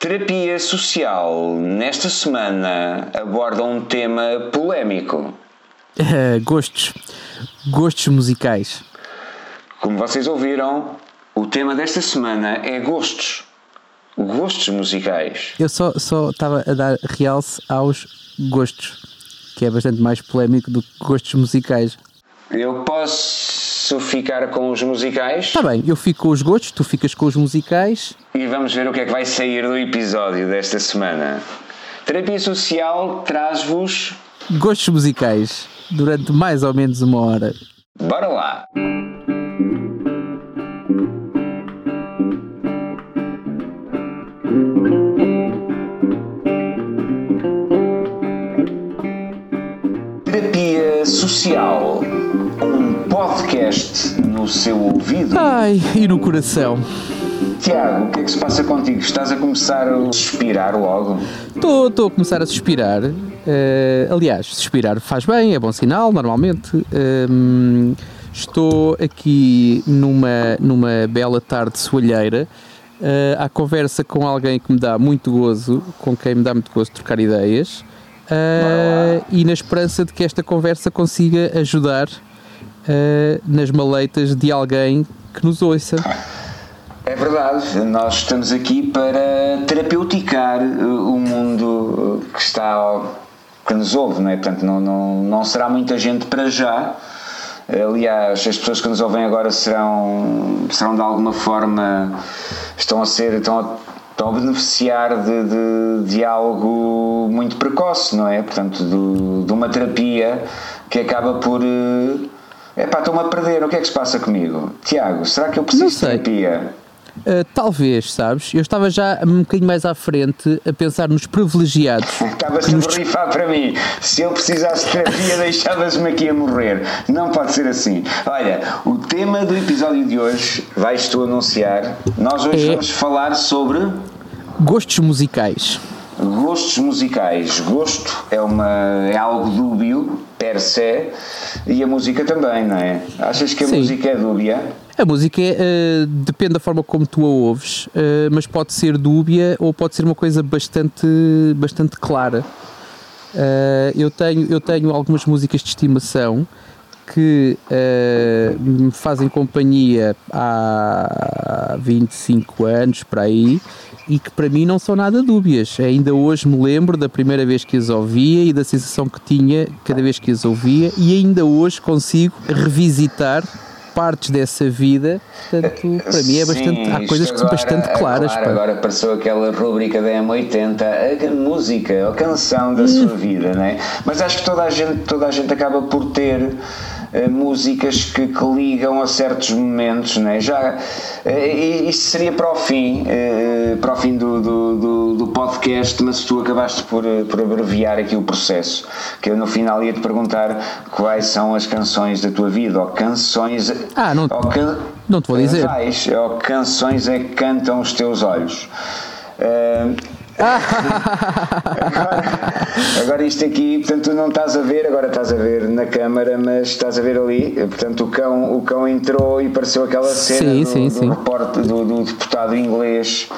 Terapia social, nesta semana, aborda um tema polémico. Uh, gostos. Gostos musicais. Como vocês ouviram, o tema desta semana é gostos. Gostos musicais. Eu só estava a dar realce aos gostos, que é bastante mais polémico do que gostos musicais. Eu posso ficar com os musicais? Está bem, eu fico com os gostos, tu ficas com os musicais. E vamos ver o que é que vai sair do episódio desta semana. Terapia Social traz-vos. Gostos musicais, durante mais ou menos uma hora. Bora lá! Terapia Social podcast no seu ouvido. Ai, e no coração. Tiago, o que é que se passa contigo? Estás a começar a suspirar logo? Estou a começar a suspirar. Uh, aliás, suspirar faz bem, é bom sinal, normalmente. Uh, estou aqui numa, numa bela tarde soalheira. Uh, à conversa com alguém que me dá muito gozo, com quem me dá muito gozo trocar ideias, uh, e na esperança de que esta conversa consiga ajudar uh, nas maleitas de alguém que nos ouça. É verdade, nós estamos aqui para terapeuticar o mundo que está que nos ouve, não é? Portanto, não, não, não será muita gente para já. Aliás, as pessoas que nos ouvem agora serão, serão de alguma forma estão a ser estão a, estão a beneficiar de, de, de algo muito precoce, não é? Portanto, de, de uma terapia que acaba por é pá, estou-me a perder, o que é que se passa comigo? Tiago, será que eu preciso de terapia? Uh, talvez, sabes? Eu estava já um bocadinho mais à frente a pensar nos privilegiados. Estavas nos... a borrifar para mim. Se eu precisasse de terapia, deixavas-me aqui a morrer. Não pode ser assim. Olha, o tema do episódio de hoje, vais tu anunciar. Nós hoje é... vamos falar sobre. Gostos musicais. Gostos musicais. Gosto é, uma, é algo dúbio per se e a música também, não é? Achas que a Sim. música é dúbia? A música é, uh, depende da forma como tu a ouves, uh, mas pode ser dúbia ou pode ser uma coisa bastante, bastante clara. Uh, eu, tenho, eu tenho algumas músicas de estimação que me fazem companhia há 25 anos para aí e que para mim não são nada dúbias. Ainda hoje me lembro da primeira vez que as ouvia e da sensação que tinha cada vez que as ouvia, e ainda hoje consigo revisitar partes dessa vida, portanto, para mim é bastante. Sim, há coisas que são bastante claras. Claro, agora apareceu aquela rubrica da M80, a música, a canção da sua vida, né? Mas acho que toda a gente, toda a gente acaba por ter músicas que, que, ligam a certos momentos, né? Já, uh, isso seria para o fim, uh, para o fim do, do, do, podcast, mas tu acabaste por, por abreviar aqui o processo, que eu no final ia te perguntar quais são as canções da tua vida, ou canções. Ah, não, ou can, não te vou dizer. ou canções é que cantam os teus olhos. Uh, agora, isto aqui, portanto, tu não estás a ver, agora estás a ver na câmara, mas estás a ver ali. Portanto, o cão, o cão entrou e pareceu aquela cena sim, do, sim, do, sim. Repórter, do, do deputado inglês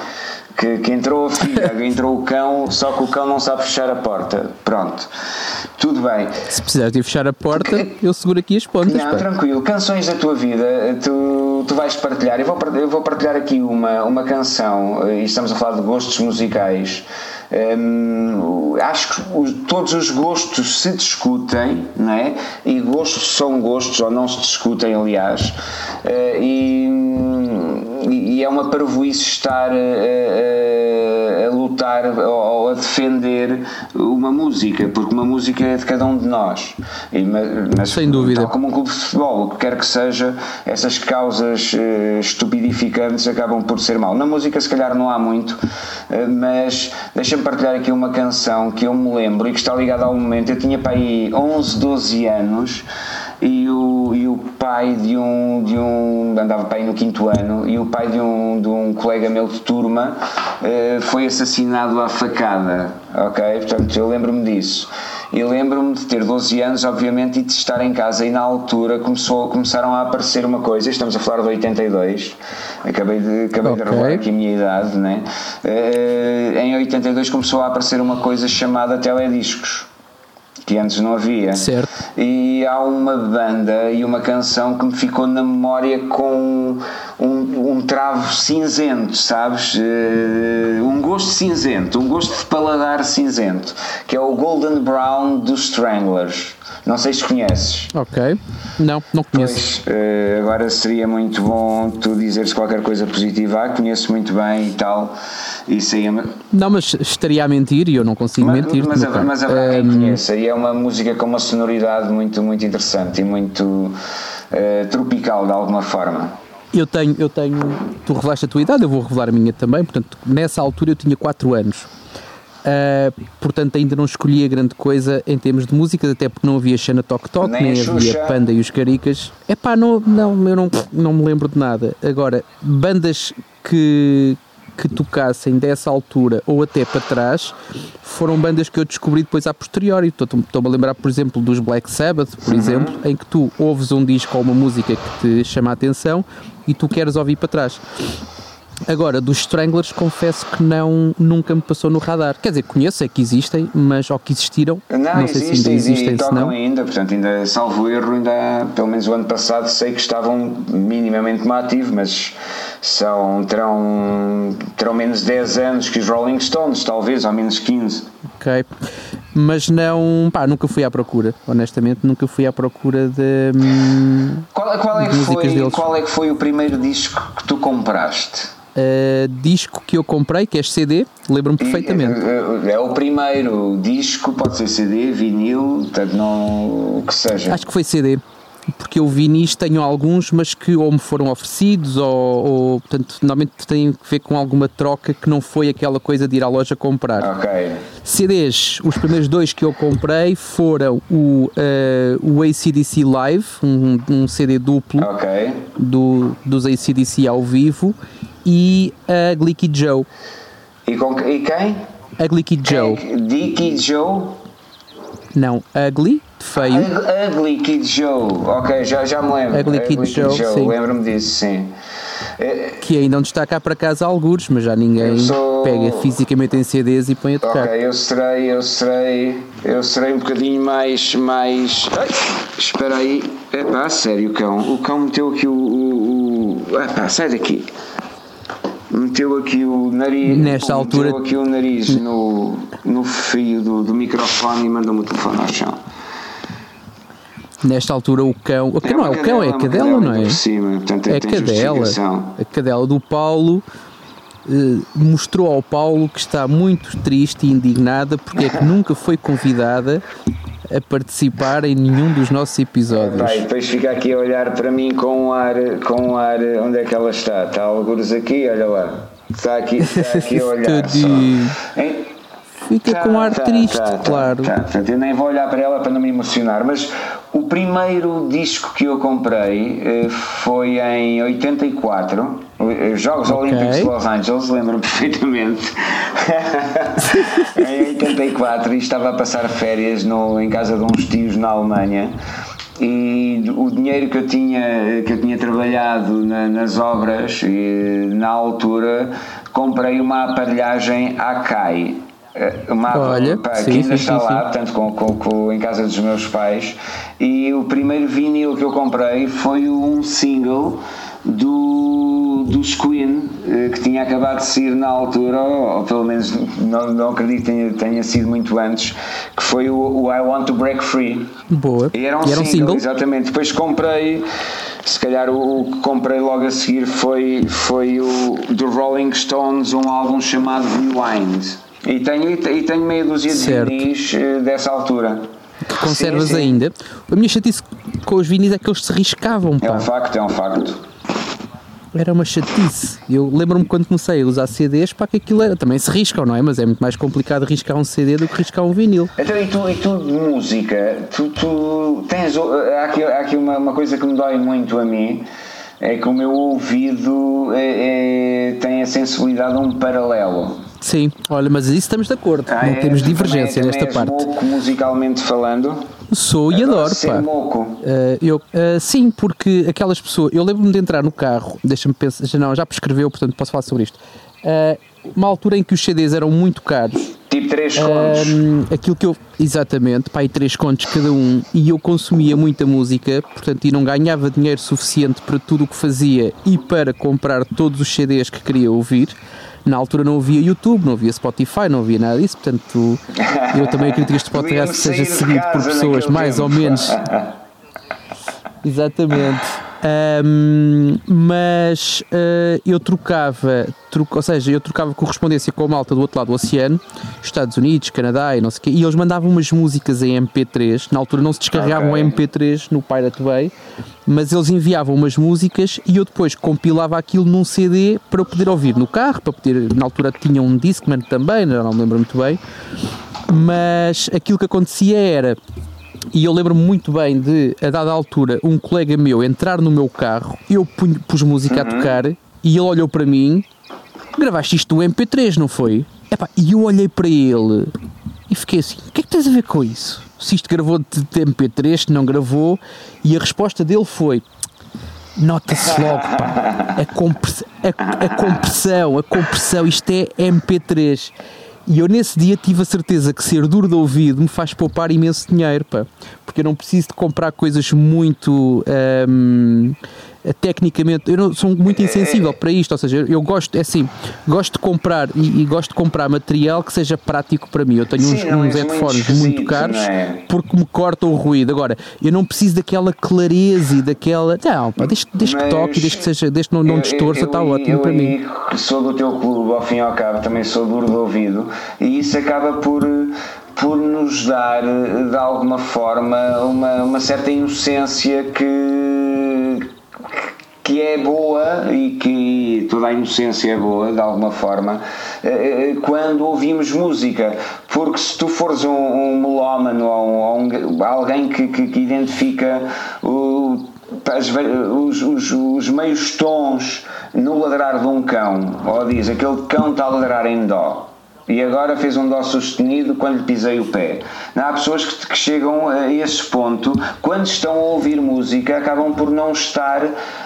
que, que, entrou a filha, entrou o cão, só que o cão não sabe fechar a porta. Pronto, tudo bem. Se precisares de fechar a porta, Porque, eu seguro aqui as pontas. Não, pá. tranquilo. Canções da tua vida, tu, tu vais partilhar. Eu vou, eu vou partilhar aqui uma, uma canção, e estamos a falar de gostos musicais. Hum, acho que todos os gostos se discutem, não é? E gostos são gostos, ou não se discutem, aliás. Uh, e e é uma parvoíce estar a, a, a lutar ou a defender uma música, porque uma música é de cada um de nós. E, mas, Sem dúvida. Tal como um clube de futebol, o que quer que seja, essas causas uh, estupidificantes acabam por ser mal. Na música, se calhar, não há muito, uh, mas deixa-me partilhar aqui uma canção que eu me lembro e que está ligada ao momento. Eu tinha para aí 11, 12 anos e o, e o pai de um, de um andava para aí no quinto ano e o pai de um, de um colega meu de turma uh, foi assassinado à facada ok portanto eu lembro-me disso E lembro-me de ter 12 anos, obviamente, e de estar em casa. E na altura começou, começaram a aparecer uma coisa. Estamos a falar de 82, acabei de, acabei okay. de revelar aqui a minha idade, né? Uh, em 82 começou a aparecer uma coisa chamada telediscos que antes não havia. Certo. E há uma banda e uma canção que me ficou na memória com um, um travo cinzento, sabes? Uh, um gosto cinzento, um gosto de paladar cinzento, que é o Golden Brown dos Stranglers. Não sei se conheces. Ok. Não, não conheço. Pois, uh, agora seria muito bom tu dizeres qualquer coisa positiva. Ah, conheço muito bem e tal. Isso aí é... Não, mas estaria a mentir e eu não consigo mas, mentir. Mas, mas, mas haverá quem conheça. E é uma música com uma sonoridade muito, muito interessante e muito uh, tropical de alguma forma. Eu tenho, eu tenho, tu revelaste a tua idade, eu vou revelar a minha também, portanto, nessa altura eu tinha 4 anos. Uh, portanto, ainda não escolhia grande coisa em termos de músicas, até porque não havia Xana Tok Tok, nem, nem havia Panda e os Caricas. É pá, não, não, eu não, não me lembro de nada. Agora, bandas que, que tocassem dessa altura ou até para trás foram bandas que eu descobri depois a posteriori. Estou-me a lembrar, por exemplo, dos Black Sabbath, por uhum. exemplo, em que tu ouves um disco ou uma música que te chama a atenção e tu queres ouvir para trás. Agora, dos Stranglers, confesso que não, nunca me passou no radar. Quer dizer, conheço, é que existem, mas ou que existiram, não, não sei existe, se ainda existem, e tocam não. ainda, portanto, ainda, salvo erro, ainda, pelo menos o ano passado, sei que estavam minimamente ativos, mas são, terão, terão menos 10 anos que os Rolling Stones, talvez, ou menos 15. Ok, mas não, pá, nunca fui à procura, honestamente, nunca fui à procura de. Hum, qual, qual, é que foi, qual é que foi o primeiro disco que tu compraste? Uh, disco que eu comprei, que é CD, lembro-me perfeitamente. É, é, o primeiro disco, pode ser CD, vinil, portanto, não o que seja. Acho que foi CD, porque eu vinis tenho alguns, mas que ou me foram oferecidos, ou, ou portanto, normalmente tem que ver com alguma troca que não foi aquela coisa de ir à loja comprar. Ok. CDs, os primeiros dois que eu comprei foram o, uh, o ACDC Live, um, um CD duplo okay. do, dos ACDC ao vivo e a Glicky Joe. E, com, e quem? A Glicky Joe. Dicky Joe? Não, Ugly, feio. Ugly Kid Joe, ok, já, já me lembro. Ugly, Kid, Kid Joe, Joe lembro-me disso, sim. É, que ainda não está cá para casa alguns, mas já ninguém sou... pega fisicamente em CDs e põe a tocar. Ok, eu serei, eu serei, eu serei um bocadinho mais, mais. Ai, espera aí, é pá, sério, o cão, o cão meteu aqui o, o, o... Ah, pá, sai daqui meteu aqui o nariz nesta altura meteu aqui o nariz no, no fio do, do microfone e mandou-me o telefone ao chão. Nesta altura o cão o cão é não é o cão é a cadela, não é? cima, portanto, é a cadela. a cadela do Paulo eh, mostrou ao Paulo que está muito triste e indignada porque é que nunca foi convidada a participar em nenhum dos nossos episódios. Vai, depois fica aqui a olhar para mim com um ar, com um ar, onde é que ela está? Está alguns aqui, olha lá. Está aqui, está aqui a olhar. Fica tá, com um ar tá, triste, tá, tá claro. Tá, eu nem vou olhar para ela para não me emocionar, mas o primeiro disco que eu comprei eh, foi em 84, eh, Jogos okay. Olímpicos de Los Angeles, lembro-me perfeitamente. em 84, e estava a passar férias no, em casa de uns tios na Alemanha e o dinheiro que eu tinha que eu tinha trabalhado na, nas obras e na altura comprei uma aparelhagem Akai uma Olha, pá, sim, que ainda sim, está sim, lá, portanto, com, com, com, em casa dos meus pais. E o primeiro vinil que eu comprei foi um single do, dos Queen, eh, que tinha acabado de sair na altura, ou, pelo menos não, não acredito que tenha, tenha sido muito antes, que foi o, o I Want to Break Free. Boa. E era um, e era um single, single, exatamente. Depois comprei se calhar o, que comprei logo a seguir foi, foi o do Rolling Stones, um álbum chamado Rewind. E tenho, e tenho meia dúzia de vinis eh, dessa altura. Que conservas sim, sim. ainda? A minha chatice com os vinis é que eles se riscavam. Pá. É um facto, é um facto. Era uma chatice. Eu lembro-me quando comecei a usar CDs, para que aquilo era. Também se riscam, não é? Mas é muito mais complicado riscar um CD do que riscar um vinil. Então, e tu, e tu de música, tu, tu tens. Há aqui, há aqui uma, uma coisa que me dói muito a mim é que o meu ouvido é, é, tem a sensibilidade a um paralelo. Sim, olha, mas isso estamos de acordo. Ah, não é, temos divergência também, nesta também parte. Musicalmente falando? Sou e adoro, pá. Uh, eu, uh, sim, porque aquelas pessoas. Eu lembro-me de entrar no carro, deixa-me pensar, já não, já prescreveu, portanto posso falar sobre isto. Uh, uma altura em que os CDs eram muito caros. Tipo 3 contos. Um, aquilo que eu. Exatamente, pá, e 3 contos cada um. E eu consumia muita música, portanto, e não ganhava dinheiro suficiente para tudo o que fazia e para comprar todos os CDs que queria ouvir. Na altura não havia YouTube, não havia Spotify, não havia nada disso, portanto, eu também acredito que este podcast seja seguido por pessoas mais ou menos. Exatamente. Um, mas uh, eu trocava, troco, ou seja, eu trocava correspondência com a malta do outro lado do oceano, Estados Unidos, Canadá e não sei o quê, e eles mandavam umas músicas em MP3. Na altura não se descarregavam okay. MP3 no Pirate Bay, mas eles enviavam umas músicas e eu depois compilava aquilo num CD para eu poder ouvir no carro, para poder. Na altura tinha um Discman também, não me lembro muito bem, mas aquilo que acontecia era e eu lembro-me muito bem de, a dada altura, um colega meu entrar no meu carro, eu pus música uhum. a tocar e ele olhou para mim: gravaste isto do MP3, não foi? Epá, e eu olhei para ele e fiquei assim: o que é que tens a ver com isso? Se isto gravou de, de MP3, se não gravou, e a resposta dele foi: nota-se logo, pá, a, compress a, a compressão, a compressão, isto é MP3. E eu nesse dia tive a certeza que ser duro de ouvido me faz poupar imenso dinheiro, pá, porque eu não preciso de comprar coisas muito. Um, tecnicamente, eu não, sou muito insensível para isto, ou seja, eu gosto, é assim, gosto de comprar e, e gosto de comprar material que seja prático para mim. Eu tenho Sim, uns, uns headphones muito, caros é? porque me cortam o ruído. Agora, eu não preciso daquela clareza e daquela. Não, pá, desde, desde que toque, desde que seja, desde que não, não distorça, está ótimo eu, para mim. Sou do teu clube, ao fim e ao cabo, também sou duro de ouvido e isso acaba por por nos dar de alguma forma uma, uma certa inocência que que é boa e que toda a inocência é boa, de alguma forma, eh, eh, quando ouvimos música. Porque se tu fores um, um melómano ou um, alguém que, que, que identifica o, as, os, os, os, meios tons no ladrar de um cão, ou diz aquele cão está a ladrar em dó e agora fez um dó sustenido quando lhe pisei o pé. Há pessoas que, que, chegam a esse ponto, quando estão a ouvir música, acabam por não estar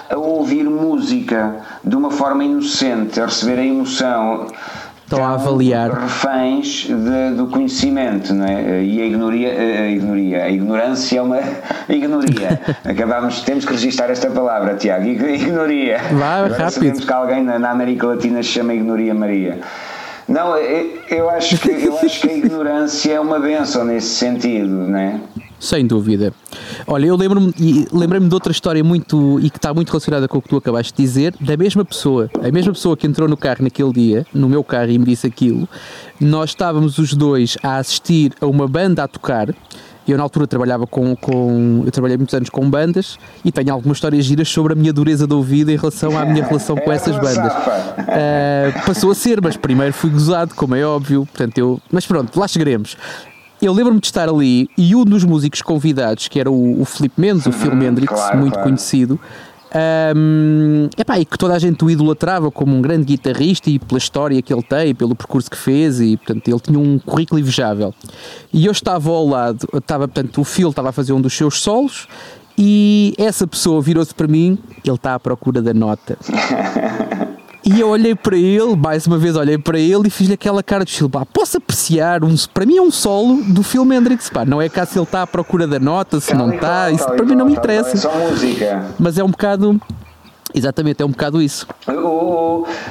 a ouvir música de uma forma inocente, a receber a emoção. Estão a avaliar. reféns de, do conhecimento, não é? E a ignoria, a, ignoria, a ignorância é uma ignoria. Acabamos, temos que registrar esta palavra, Tiago. Ignoria. Agora rápido. Sabemos que alguém na, na América Latina se chama Ignoria Maria. Não, eu acho que, eu acho que a ignorância é uma benção nesse sentido, não é? Sem dúvida. Olha, eu lembro-me lembrei-me de outra história muito e que está muito relacionada com o que tu acabaste de dizer, da mesma pessoa, a mesma pessoa que entrou no carro naquele dia, no meu carro e me disse aquilo. Nós estávamos os dois a assistir a uma banda a tocar eu na altura trabalhava com, com eu trabalhei muitos anos com bandas e tenho algumas histórias giras sobre a minha dureza de ouvido em relação à minha relação com essas bandas. Uh, passou a ser, mas primeiro fui gozado, como é óbvio, portanto eu, mas pronto, lá chegaremos. Eu lembro-me de estar ali e um dos músicos convidados, que era o, o Filipe Mendes, o Phil uhum, Mendrix, claro, muito claro. conhecido, um, epá, e que toda a gente o idolatrava como um grande guitarrista e pela história que ele tem, pelo percurso que fez, e portanto ele tinha um currículo invejável. E eu estava ao lado, estava, portanto, o Phil estava a fazer um dos seus solos e essa pessoa virou-se para mim, ele está à procura da nota. E eu olhei para ele, mais uma vez olhei para ele e fiz-lhe aquela cara de estilo, pá, posso apreciar, um, para mim é um solo do filme Hendrix, pá, não é cá se ele está à procura da nota, se não está, isso para mim não me interessa. É só música. Mas é um bocado, exatamente, é um bocado isso.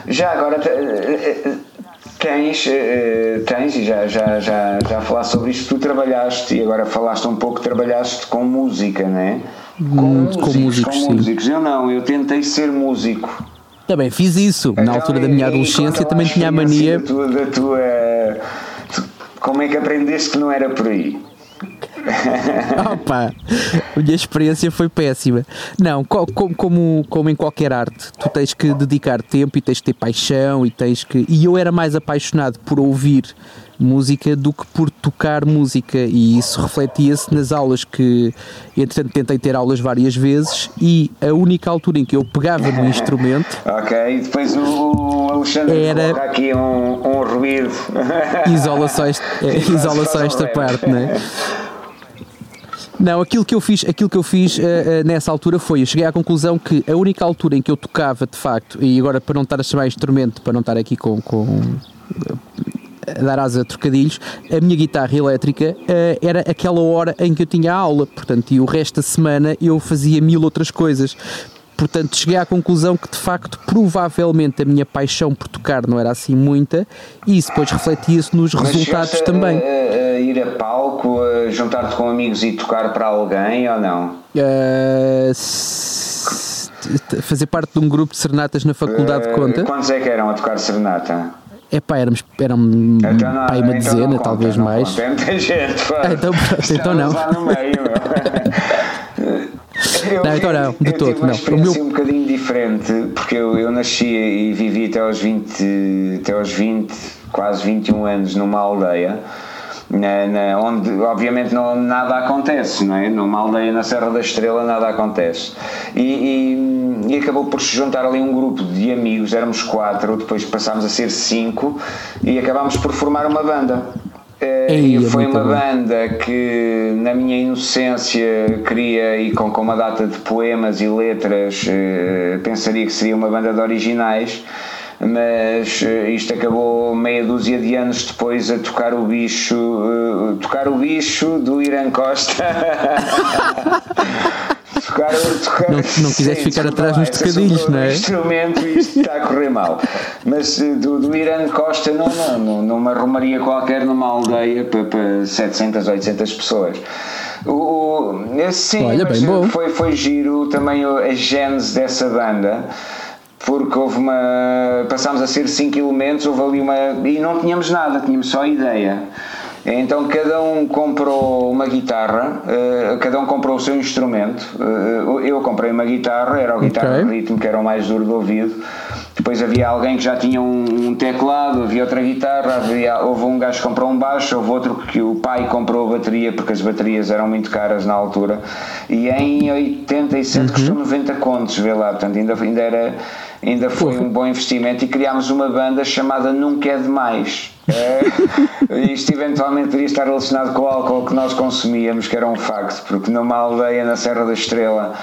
Já agora, eh, tens, eh, tens e já, já, já, já falaste sobre isto, tu trabalhaste e agora falaste um pouco, trabalhaste com música, não é? Com, músicos, com músicos, com músicos. Eu não, eu tentei ser músico também fiz isso. Na então, altura da minha adolescência também tinha a mania. Da tua, da tua, como é que aprendeste que não era por aí? Opa, a minha experiência foi péssima. Não, co como, como em qualquer arte, tu tens que dedicar tempo e tens que ter paixão e tens que. E eu era mais apaixonado por ouvir música do que por tocar música. E isso refletia-se nas aulas que entretanto tentei ter aulas várias vezes e a única altura em que eu pegava no instrumento ok, depois o Alexandre era aqui um, um ruído. Isola só, este, isola só esta parte, não é? Não, aquilo que eu fiz, aquilo que eu fiz uh, uh, nessa altura foi, eu cheguei à conclusão que a única altura em que eu tocava de facto, e agora para não estar a chamar instrumento, para não estar aqui com, com dar asa a trocadilhos, a minha guitarra elétrica uh, era aquela hora em que eu tinha aula, portanto, e o resto da semana eu fazia mil outras coisas. Portanto, cheguei à conclusão que de facto, provavelmente a minha paixão por tocar não era assim muita e isso depois refletia-se nos Mas resultados também. A, a ir a palco, a juntar-te com amigos e tocar para alguém ou não? Uh, fazer parte de um grupo de serenatas na faculdade uh, conta. Quantos é que eram a tocar serenata? É pá, éramos, eram então não, pá, uma então dezena, conta, talvez mais. Conta, gente, ah, então, então não. Eu, não, então não, de eu todo. Tive uma não. experiência meu... um bocadinho diferente, porque eu, eu nasci e vivi até aos 20, até aos 20, quase 21 anos numa aldeia. Na, na, onde obviamente não, nada acontece, não é? Numa aldeia na Serra da Estrela nada acontece. E, e, e, acabou por se juntar ali um grupo de amigos, éramos quatro, depois passámos a ser cinco e acabámos por formar uma banda. Ei, e foi uma banda que, na minha inocência, queria e com, com uma data de poemas e letras, eh, pensaria que seria uma banda de originais, mas eh, isto acabou meia dúzia de anos depois a tocar o bicho, eh, tocar o bicho do Irã Costa. tocar, tocar, não, não quiseste ficar atrás nos tocadilhos, não é? instrumento e isto está a correr mal. Mas eh, do, do Irã Costa, não, não, numa romaria qualquer, numa aldeia para, para 700, 800 pessoas. O, sim, Olha. Foi, foi giro também a gênese dessa banda porque houve uma. passámos a ser cinco elementos, houve ali uma. e não tínhamos nada, tínhamos só ideia. Então cada um comprou uma guitarra, uh, cada um comprou o seu instrumento. Uh, eu comprei uma guitarra, era a guitarra okay. de ritmo que era o mais duro do ouvido. Depois havia alguém que já tinha um, um teclado, havia outra guitarra, havia, houve um gajo que comprou um baixo, houve outro que o pai comprou a bateria porque as baterias eram muito caras na altura. E em 87 uhum. custou 90 contos, vê lá, portanto ainda, ainda era ainda foi um bom investimento e criámos uma banda chamada Nunca é Demais. É, isto eventualmente poderia estar relacionado com o álcool que nós consumíamos, que era um facto, porque numa aldeia na Serra da Estrela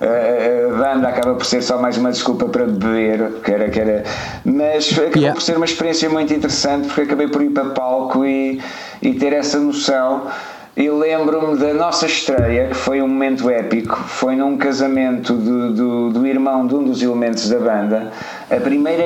a banda acaba por ser só mais uma desculpa para beber, que era, que era, mas acabou yeah. por ser uma experiência muito interessante porque acabei por ir para palco e, e ter essa noção e lembro-me da nossa estreia, que foi um momento épico, foi num casamento do, do, do irmão de um dos elementos da banda. A primeira,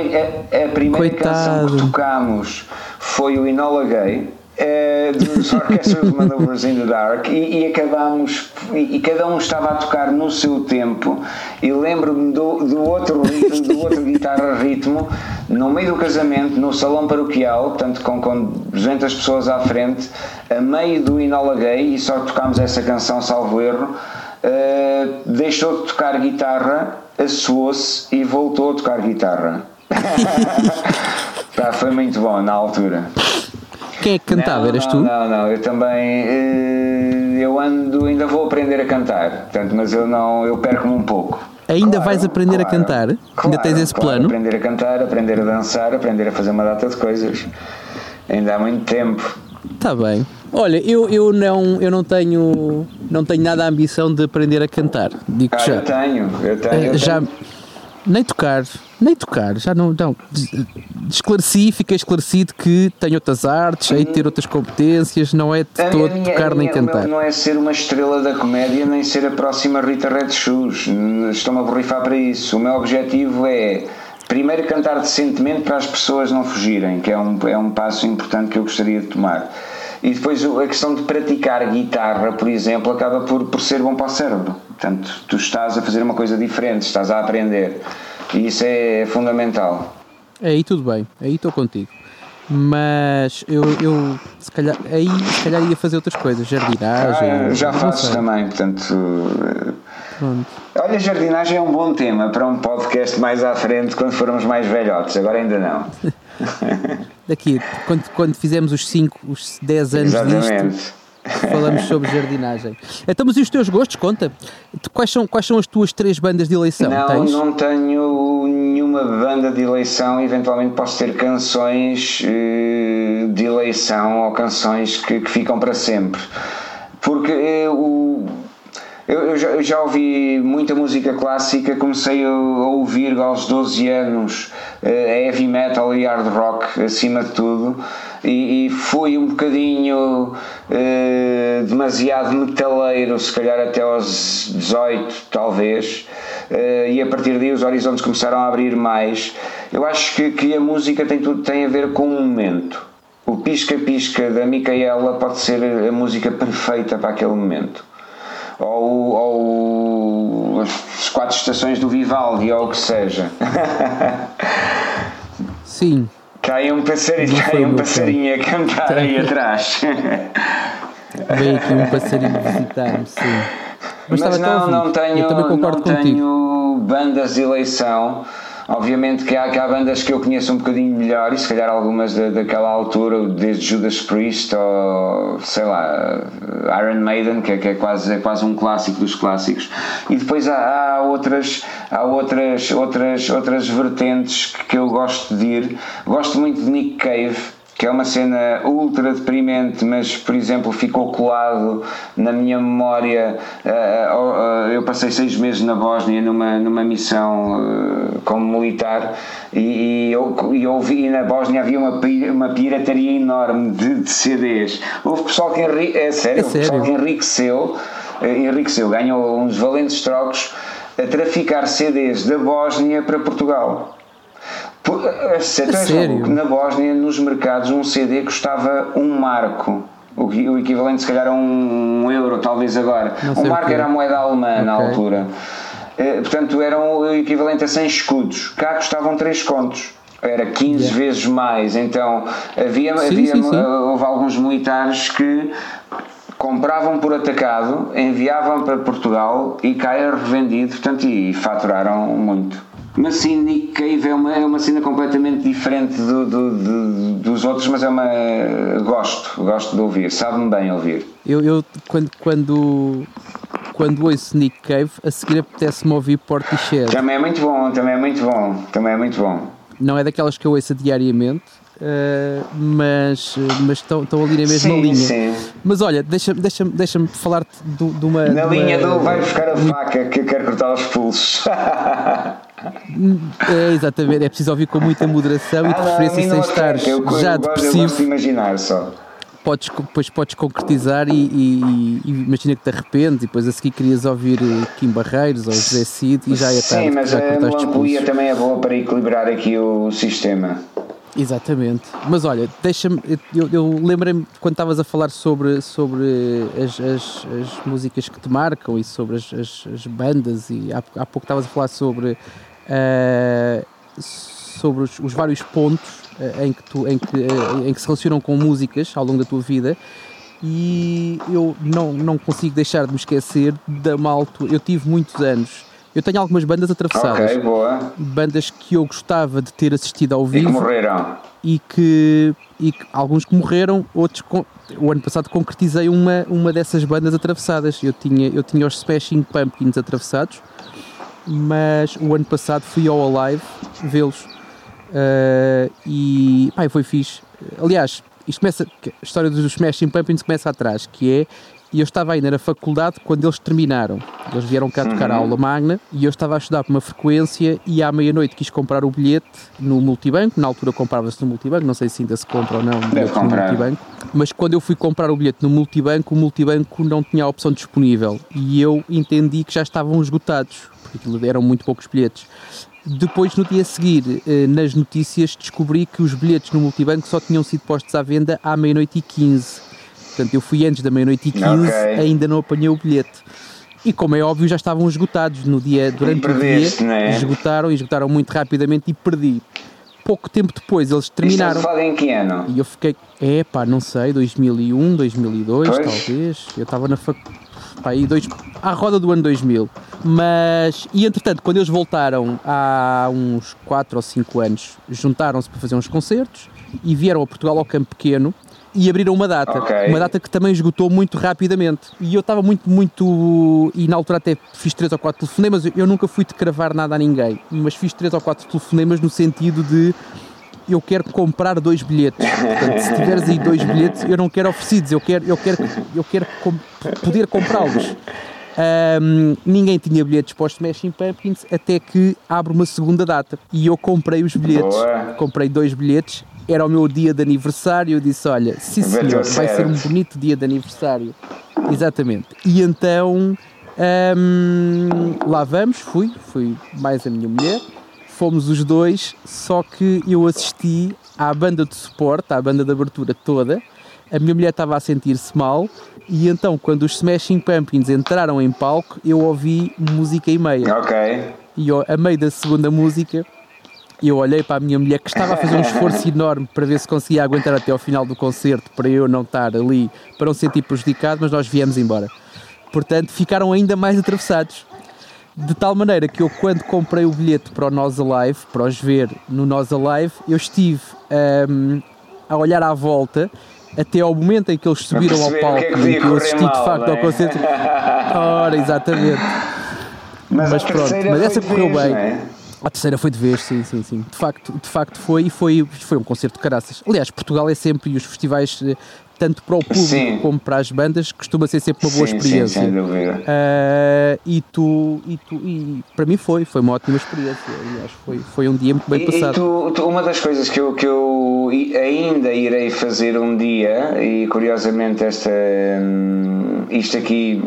a, a primeira canção que tocámos foi o Inola Gay, uh, dos Orchestral Maneuvers in the Dark e, e acabámos e, e, cada um estava a tocar no seu tempo e lembro-me do, do outro ritmo, do outro guitarra ritmo no meio do casamento, no salão paroquial, portanto com, com 200 pessoas à frente, a meio do Inola Gay, e só tocámos essa canção, salvo erro, uh, deixou de tocar guitarra, assoou-se e voltou a tocar guitarra. Pá, foi muito bom na altura. Quem é que cantava? Não, Eras tu? Não, não, eu também. Eh, eu ando, ainda vou aprender a cantar, portanto, mas eu não, eu perco-me um pouco. Ainda claro, vais aprender claro, a cantar? Claro, ainda tens esse plano? Aprender a cantar, aprender a dançar, aprender a fazer uma data de coisas. Ainda há muito tempo. Está bem. Olha, eu, eu, não, eu não tenho não tenho nada a ambição de aprender a cantar. Digo ah, já. Eu tenho, eu tenho. Eu já, tenho. Nem tocar, nem tocar, já não. não esclareci, fiquei esclarecido que tenho outras artes, de ter outras competências, não é de a todo minha, tocar nem cantar. Não é ser uma estrela da comédia, nem ser a próxima Rita Red Shoes. Estou-me a borrifar para isso. O meu objetivo é. Primeiro, cantar decentemente para as pessoas não fugirem, que é um, é um passo importante que eu gostaria de tomar. E depois a questão de praticar guitarra, por exemplo, acaba por, por ser bom para o cérebro. Portanto, tu estás a fazer uma coisa diferente, estás a aprender. E isso é fundamental. Aí tudo bem, aí estou contigo. Mas eu, eu se calhar, aí se calhar ia fazer outras coisas, jardinagem. Ah, já faço também, portanto. Pronto. Olha, jardinagem é um bom tema para um podcast mais à frente quando formos mais velhotes, agora ainda não. Daqui, quando, quando fizemos os 5, os 10 anos Exatamente. disto, falamos sobre jardinagem. Então, mas e os teus gostos? Conta. Quais são, quais são as tuas três bandas de eleição? Não, Tens? não tenho nenhuma banda de eleição. Eventualmente posso ter canções eh, de eleição ou canções que, que ficam para sempre. Porque o eu, eu, já, eu, já, ouvi muita música clássica, comecei a, a ouvir aos 12 anos uh, heavy metal e hard rock acima de tudo, e, e fui um bocadinho uh, demasiado metaleiro, se calhar até aos 18, talvez, uh, e a partir daí os horizontes começaram a abrir mais. Eu acho que, que a música tem tudo tem a ver com o momento. O pisca-pisca da Micaela pode ser a música perfeita para aquele momento ou, ou as quatro estações do Vivaldi ou o que seja. Sim. Cai um passarinho, cai um passarinho a cantar aí atrás. Veio aqui um passarinho visitar-me, sim. Mas, Mas não, não tenho, não tenho bandas de eleição Obviamente que há, que há bandas que eu conheço um bocadinho melhor e se calhar algumas da, daquela altura, desde Judas Priest ou sei lá, Iron Maiden, que é, que é, quase, é quase um clássico dos clássicos. E depois há, há outras, há outras, outras, outras vertentes que, que eu gosto de ir. Gosto muito de Nick Cave que é uma cena ultra deprimente, mas por exemplo ficou colado na minha memória. Eh, eh, eu passei seis meses na Bósnia numa, numa missão eh, como militar e, e eu, eu ouvi na Bósnia havia uma, uma pirataria enorme de, de CDs. Houve pessoal que, enri, é sério, é sério? Pessoal que enriqueceu, enriqueceu, ganhou uns valentes trocos a traficar CDs da Bósnia para Portugal. É sério? Na Bósnia, nos mercados, um CD custava um marco. O, o equivalente, se calhar, a um, um euro, talvez agora. Um marco era a moeda alemã okay. na altura. Eh, portanto, eram o equivalente a 100 escudos. Cá custavam 3 contos era 15 yeah. vezes mais. Então havia, sim, havia sim, sim. houve alguns militares que compravam por atacado, enviavam para Portugal e cá era revendido, portanto, e faturaram muito. Mas sim, Nick Cave é uma, é uma cena completamente diferente do, do, do, dos outros, mas é uma. Gosto, gosto de ouvir, sabe-me bem ouvir. Eu, eu quando, quando, quando ouço Nick Cave, a seguir apetece-me ouvir Portishead. Também é muito bom, também é muito bom, também é muito bom. Não é daquelas que eu ouço diariamente, Uh, mas, mas estão, estão ali na mesma sim, linha. Sim. Mas olha, deixa-me deixa deixa falar-te de, de, uma. Na de linha uma, do vai buscar a faca que quer cortar os pulsos. É, exatamente, é preciso ouvir com muita moderação ah, e de preferência sem estar já depressivo. Eu gosto de imaginar só. Podes, depois podes concretizar e, e, e, imagina que te arrependes e depois a seguir querias ouvir eh, Kim Barreiros ou José Cid e já é tarde. Sim, mas a melancolia também é boa para equilibrar aqui o sistema. Exatamente. Mas olha, deixa-me. Eu, eu lembrei-me quando estavas a falar sobre, sobre as, as, as, músicas que te marcam e sobre as, as, as bandas, e há, há pouco estavas a falar sobre sobre os, os, vários pontos uh, em, que tu, em, que, uh, em que se relacionam com músicas ao longo da tua vida e eu não, não consigo deixar de me esquecer da malta. Eu tive muitos anos. Eu tenho algumas bandas atravessadas. Ok, boa. Bandas que eu gostava de ter assistido ao vivo. E que morreram. E que, e que alguns que morreram, outros. o ano passado concretizei uma, uma dessas bandas atravessadas. Eu tinha, eu tinha os Smashing Pumpkins atravessados mas o ano passado fui ao Alive vê-los uh, e pá, foi fixe. Aliás, isto começa, a história dos Smashing Pumpkins começa atrás, que é e eu estava ainda na faculdade quando eles terminaram. Eles vieram cá tocar uhum. a aula magna e eu estava a estudar por uma frequência e à meia-noite quis comprar o bilhete no multibanco. Na altura comprava-se no multibanco, não sei se ainda se compra ou não no multibanco. Mas quando eu fui comprar o bilhete no multibanco, o multibanco não tinha a opção disponível e eu entendi que já estavam esgotados porque eram muito poucos bilhetes. Depois, no dia a seguir, eh, nas notícias, descobri que os bilhetes no multibanco só tinham sido postos à venda à meia-noite e 15. Portanto, eu fui antes da meia-noite e 15, okay. ainda não apanhei o bilhete. E como é óbvio, já estavam esgotados no dia, durante o dia. É? Esgotaram e esgotaram muito rapidamente e perdi. pouco tempo depois eles terminaram. Isto em que ano? E eu fiquei, é pá, não sei, 2001, 2002, pois. talvez. Eu estava na faculdade. Aí dois, à roda do ano 2000. Mas, e entretanto, quando eles voltaram há uns 4 ou 5 anos, juntaram-se para fazer uns concertos e vieram a Portugal ao Campo Pequeno e abriram uma data. Okay. Uma data que também esgotou muito rapidamente. E eu estava muito, muito. E na altura até fiz três ou quatro telefonemas. Eu nunca fui de cravar nada a ninguém, mas fiz três ou quatro telefonemas no sentido de. Eu quero comprar dois bilhetes. Portanto, se tiveres aí dois bilhetes, eu não quero oferecidos, eu quero, eu quero, eu quero com, poder comprá-los. Um, ninguém tinha bilhetes para os Smashing Pumpkins até que abre uma segunda data e eu comprei os bilhetes. Boa. Comprei dois bilhetes era o meu dia de aniversário, eu disse, olha, sim senhor, vai ser um bonito dia de aniversário. Exatamente. E então hum, lá vamos, fui, fui mais a minha mulher, fomos os dois, só que eu assisti à banda de suporte, à banda de abertura toda, a minha mulher estava a sentir-se mal e então quando os Smashing Pumpkins entraram em palco eu ouvi música e meia. Ok. E a meio da segunda música e eu olhei para a minha mulher que estava a fazer um esforço enorme para ver se conseguia aguentar até ao final do concerto para eu não estar ali, para não sentir prejudicado, mas nós viemos embora. Portanto, ficaram ainda mais atravessados. De tal maneira que eu, quando comprei o bilhete para o Nós Alive, para os ver no Nós Alive, eu estive um, a olhar à volta até ao momento em que eles subiram ao palco que é e que eu assisti de facto ao é? concerto. Ora, exatamente. Mas, mas pronto, mas essa correu bem. A terceira foi de vez, sim, sim, sim. De facto, de facto foi e foi, foi um concerto de caraças. Aliás, Portugal é sempre, e os festivais, eh, tanto para o público sim. como para as bandas, costuma ser sempre uma boa sim, experiência. Sim, sem dúvida. Uh, e, tu, e tu, e para mim foi, foi uma ótima experiência. Aliás, foi, foi um dia muito bem e, passado. E tu, tu, uma das coisas que eu, que eu ainda irei fazer um dia, e curiosamente esta, hum, isto aqui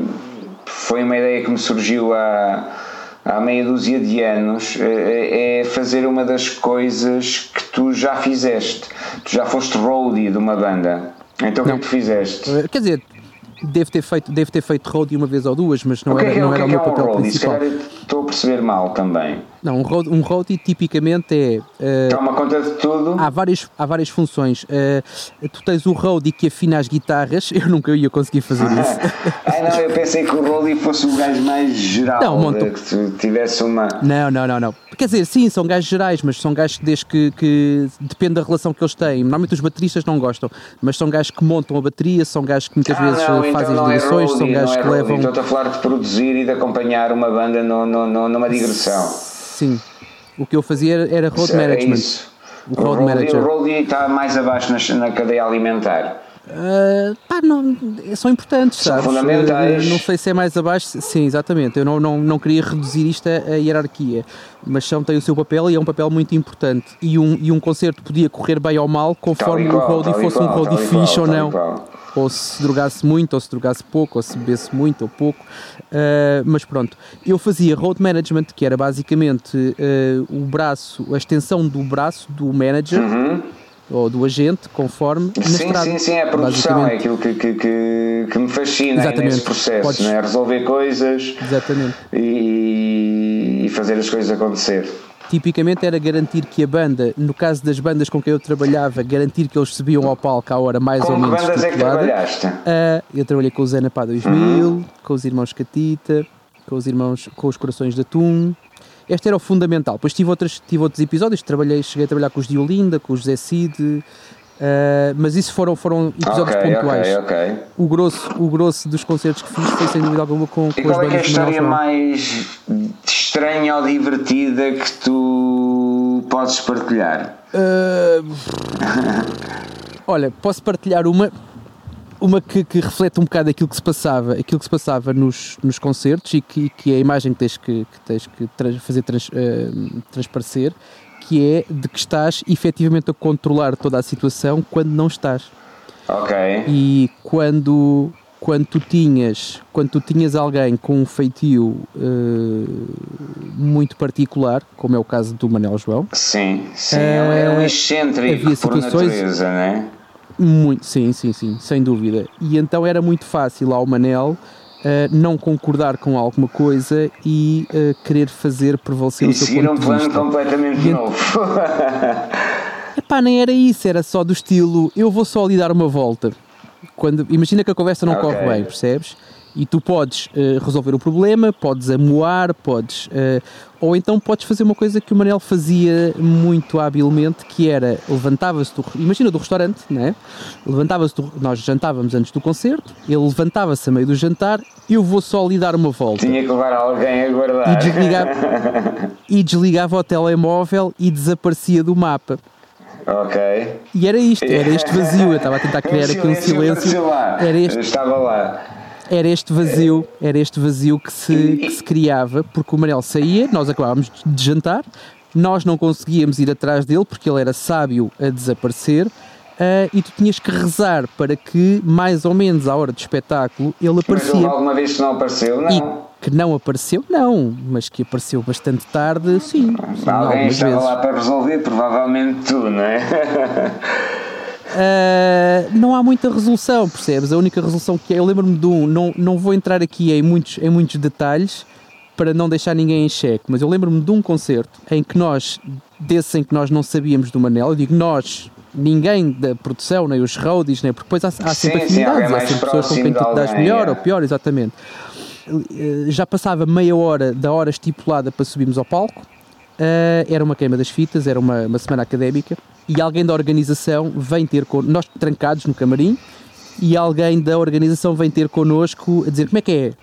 foi uma ideia que me surgiu há há meia dúzia de anos eh, é fazer uma das coisas que tu já fizeste. Tu já foste roadie de uma banda. Então o que é que tu fizeste? Eh, quer dizer, devo ter feito, devo ter feito roadie uma vez ou duas, mas não era, é, não era o, o meu é papel principal. Estou a perceber mal também. Não, um road, um roadie tipicamente é. Uh, Toma conta de tudo. Há várias, há várias funções. Uh, tu tens o roadie que afina as guitarras, eu nunca ia conseguir fazer isso. ah, não, eu pensei que o roadie fosse o gajo mais geral. Não, monto... que tu tivesse uma. Não, não, não, não. Quer dizer, sim, são gajos gerais, mas são gajos que, desde que, que depende da relação que eles têm. Normalmente os bateristas não gostam, mas são gajos que montam a bateria, são gajos que muitas ah, vezes não, fazem então as ligações, é são gajos é que levam. Estou a falar de produzir e de acompanhar uma banda no, no, no, numa digressão. Sim. O que eu fazia era road é management. Isso. O road o manager. O road está mais abaixo na, na cadeia alimentar. Uh, pá, não, são importantes, são sabes? fundamentais. Não sei se é mais abaixo, sim, exatamente. Eu não, não, não queria reduzir isto a, a hierarquia, mas são, tem o seu papel e é um papel muito importante. E um, e um concerto podia correr bem ou mal conforme qual, o roadie fosse qual, um roadie fixe ou não ou se drogasse muito, ou se drogasse pouco, ou se bebesse muito ou pouco. Uh, mas pronto, eu fazia road management, que era basicamente uh, o braço, a extensão do braço do manager. Uhum. Ou do agente, conforme sim, estrada. Sim, sim, é a produção, é aquilo que, que, que, que me fascina Exatamente. nesse processo, Podes... é resolver coisas Exatamente. E, e fazer as coisas acontecer tipicamente era garantir que a banda, no caso das bandas com quem eu trabalhava, garantir que eles subiam ao palco à hora mais com ou menos bandas é que trabalhaste? Uh, eu trabalhei com o Zena para 2000, uhum. com os irmãos Catita, com os irmãos com os Corações de Atum. Este era o fundamental. Depois tive, outros tive outros episódios, trabalhei, cheguei a trabalhar com os de Olinda, com o José Cid, Uh, mas isso foram, foram episódios okay, pontuais. Okay, okay. O, grosso, o grosso dos concertos que fiz foi sem dúvida alguma com, e com as bandas. qual é, é a história mais estranha ou divertida que tu podes partilhar? Uh, olha, posso partilhar uma uma que, que, reflete um bocado aquilo que se passava, aquilo que se passava nos, nos concertos e que, que é a imagem que tens que, que tens que trans, fazer trans, uh, transparecer, que é de que estás efetivamente a controlar toda a situação quando não estás. Ok. E quando, quando, tu, tinhas, quando tu tinhas alguém com um feitio uh, muito particular, como é o caso do Manel João. Sim, sim, uh, é um excêntrico havia situações, por natureza, não é? Muito, sim, sim, sim, sem dúvida. E então era muito fácil ao Manel não concordar com alguma coisa e querer fazer prevalecer e o seu ponto de vista. um plano completamente E- novo. Epá, nem era isso, era só do estilo eu vou só lhe dar uma volta. Quando, imagina que a conversa não Ok. corre bem, percebes? E tu podes eh, resolver o problema, podes amoar, podes. Ou então podes fazer uma coisa que o Manel fazia muito habilmente, que era levantava-se do. Imagina do restaurante, né? Levantava-se do, Nós jantávamos antes do concerto, ele levantava-se a meio do jantar, eu vou só lhe dar uma volta. Tinha que levar alguém a guardar. E desligava, e desligava o telemóvel e desaparecia do mapa. Ok. E era isto, era este vazio. Eu estava a tentar criar aqui um silêncio. lá. Era este, Estava lá. Era este vazio, era este vazio que se, que se criava, porque o Manel saía, nós acabávamos de jantar, nós não conseguíamos ir atrás dele porque ele era sábio a desaparecer. ah, e tu tinhas que rezar para que, mais ou menos à hora do espetáculo, ele Mas aparecia. alguma vez que não apareceu? E Não. que não apareceu, não, mas que apareceu bastante tarde, sim. sim Alguém estava vezes. lá para resolver, provavelmente tu, não é? Uh, não há muita resolução, percebes? A única resolução que é, eu lembro-me de um, não, não vou entrar aqui em muitos, em muitos detalhes para não deixar ninguém em xeque, mas eu lembro-me de um concerto em que nós, desse em que nós não sabíamos do Manel, eu digo nós, ninguém da produção, nem os roadies, nem, porque depois há, há sempre Sim, sim, afinidades, há mais sempre pessoas com quem tu te alguém, melhor é. ou pior, exatamente. Uh, Já passava meia hora da hora estipulada para subirmos ao palco, Uh, era uma queima das fitas, era uma, uma semana académica e alguém da organização vem ter con nós trancados no camarim e alguém da organização vem ter connosco a dizer como é que é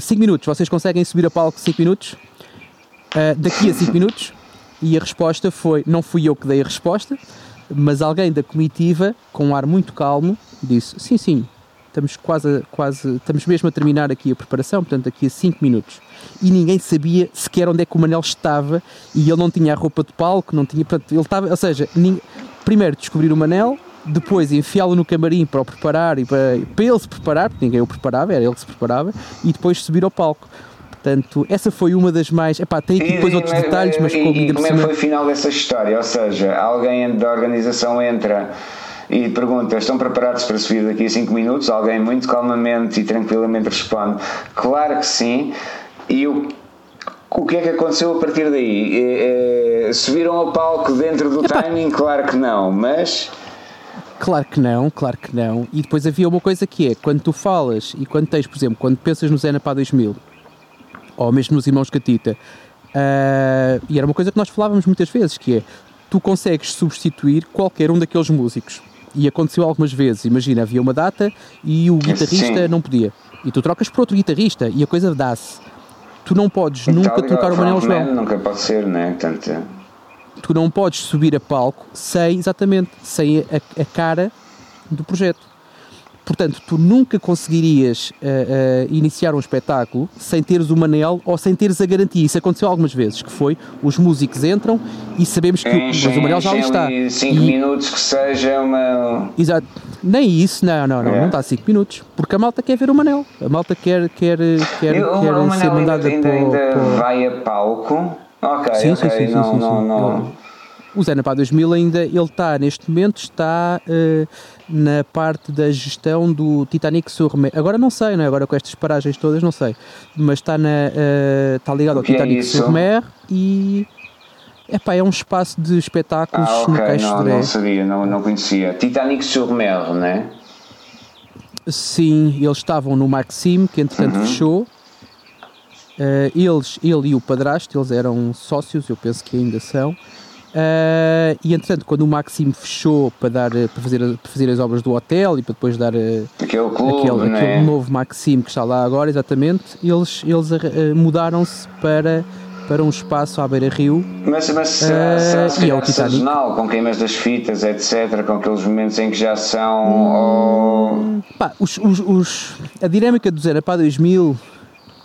5 minutos, vocês conseguem subir a palco 5 minutos? Uh, daqui a 5 minutos e a resposta foi, não fui eu que dei a resposta mas alguém da comitiva com um ar muito calmo disse, sim sim estamos quase, quase estamos mesmo a terminar aqui a preparação, portanto daqui a 5 minutos e ninguém sabia sequer onde é que o Manel estava e ele não tinha a roupa de palco, não tinha, portanto, ele estava, ou seja, nin- primeiro descobrir o Manel, depois enfiá-lo no camarim para o preparar e para, para ele se preparar, porque ninguém o preparava, era ele que se preparava, e depois subir ao palco. Portanto, essa foi uma das mais. Epá, tem aqui depois E- outros mas- detalhes, mas e, como e por como é que foi o final dessa história? Ou seja, alguém da organização entra e pergunta: estão preparados para subir daqui a 5 minutos? Alguém muito calmamente e tranquilamente responde: claro que sim. E o, o que é que aconteceu a partir daí? É, é, subiram ao palco dentro do timing? Claro que não, mas. Claro que não, claro que não. E depois havia uma coisa que é, quando tu falas e quando tens, por exemplo, quando pensas no Zena para 2000, ou mesmo nos Irmãos Catita, ah, e era uma coisa que nós falávamos muitas vezes, que é, tu consegues substituir qualquer um daqueles músicos. E aconteceu algumas vezes, imagina, havia uma data e o guitarrista Sim. não podia. E tu trocas por outro guitarrista e a coisa dá-se. Tu não podes nunca Tal e trocar o Manel frontman João. Nunca pode ser, né? Portanto, Tu não podes subir a palco sem, exatamente, sem a, a cara do projeto. Portanto, tu nunca conseguirias ah, ah, iniciar um espetáculo sem teres o Manel ou sem teres a garantia. Isso aconteceu algumas vezes, que foi, os músicos entram e sabemos que o, mas o Manel já ali está. 5 E- minutos que seja uma. Exato. Nem isso, não, não, não, É. não está a 5 minutos. Porque a malta quer ver o Manel. A malta quer, quer, quer, E o quer ser Manel ainda, mandada ainda, para, ainda para vai a palco. Ok, Sim, ok, sim, sim, não, sim, não, sim. não. Ele- O Zé Napá 2000 ainda, ele está, neste momento, está eh, na parte da gestão do Titanic Surmer. Agora não sei, não é? Agora com estas paragens todas, não sei. Mas está, na, eh, está ligado ao é Titanic isso? Surmer e... Epá, é um espaço de espetáculos Ah, no ok, Caixo não, de Dré. não sabia, não, não conhecia. Titanic sur Mer, né? Sim, eles estavam no Maxime, que entretanto Uhum. fechou. Eh, eles, ele e o padrasto, eles eram sócios, eu penso que ainda são. Eh, e entretanto, quando o Maxime fechou para, dar, para, fazer, para fazer as obras do hotel e para depois dar eh, Aquele clube, aquele, né? aquele novo Maxime que está lá agora, exatamente, eles, eles eh, mudaram-se para, para um espaço à beira-rio. Mas, mas será, será se e é sazonal, com queimas das fitas, etc., com aqueles momentos em que já são. Hum. ou- Pá, os, os, os- a dinâmica do Zero para 2000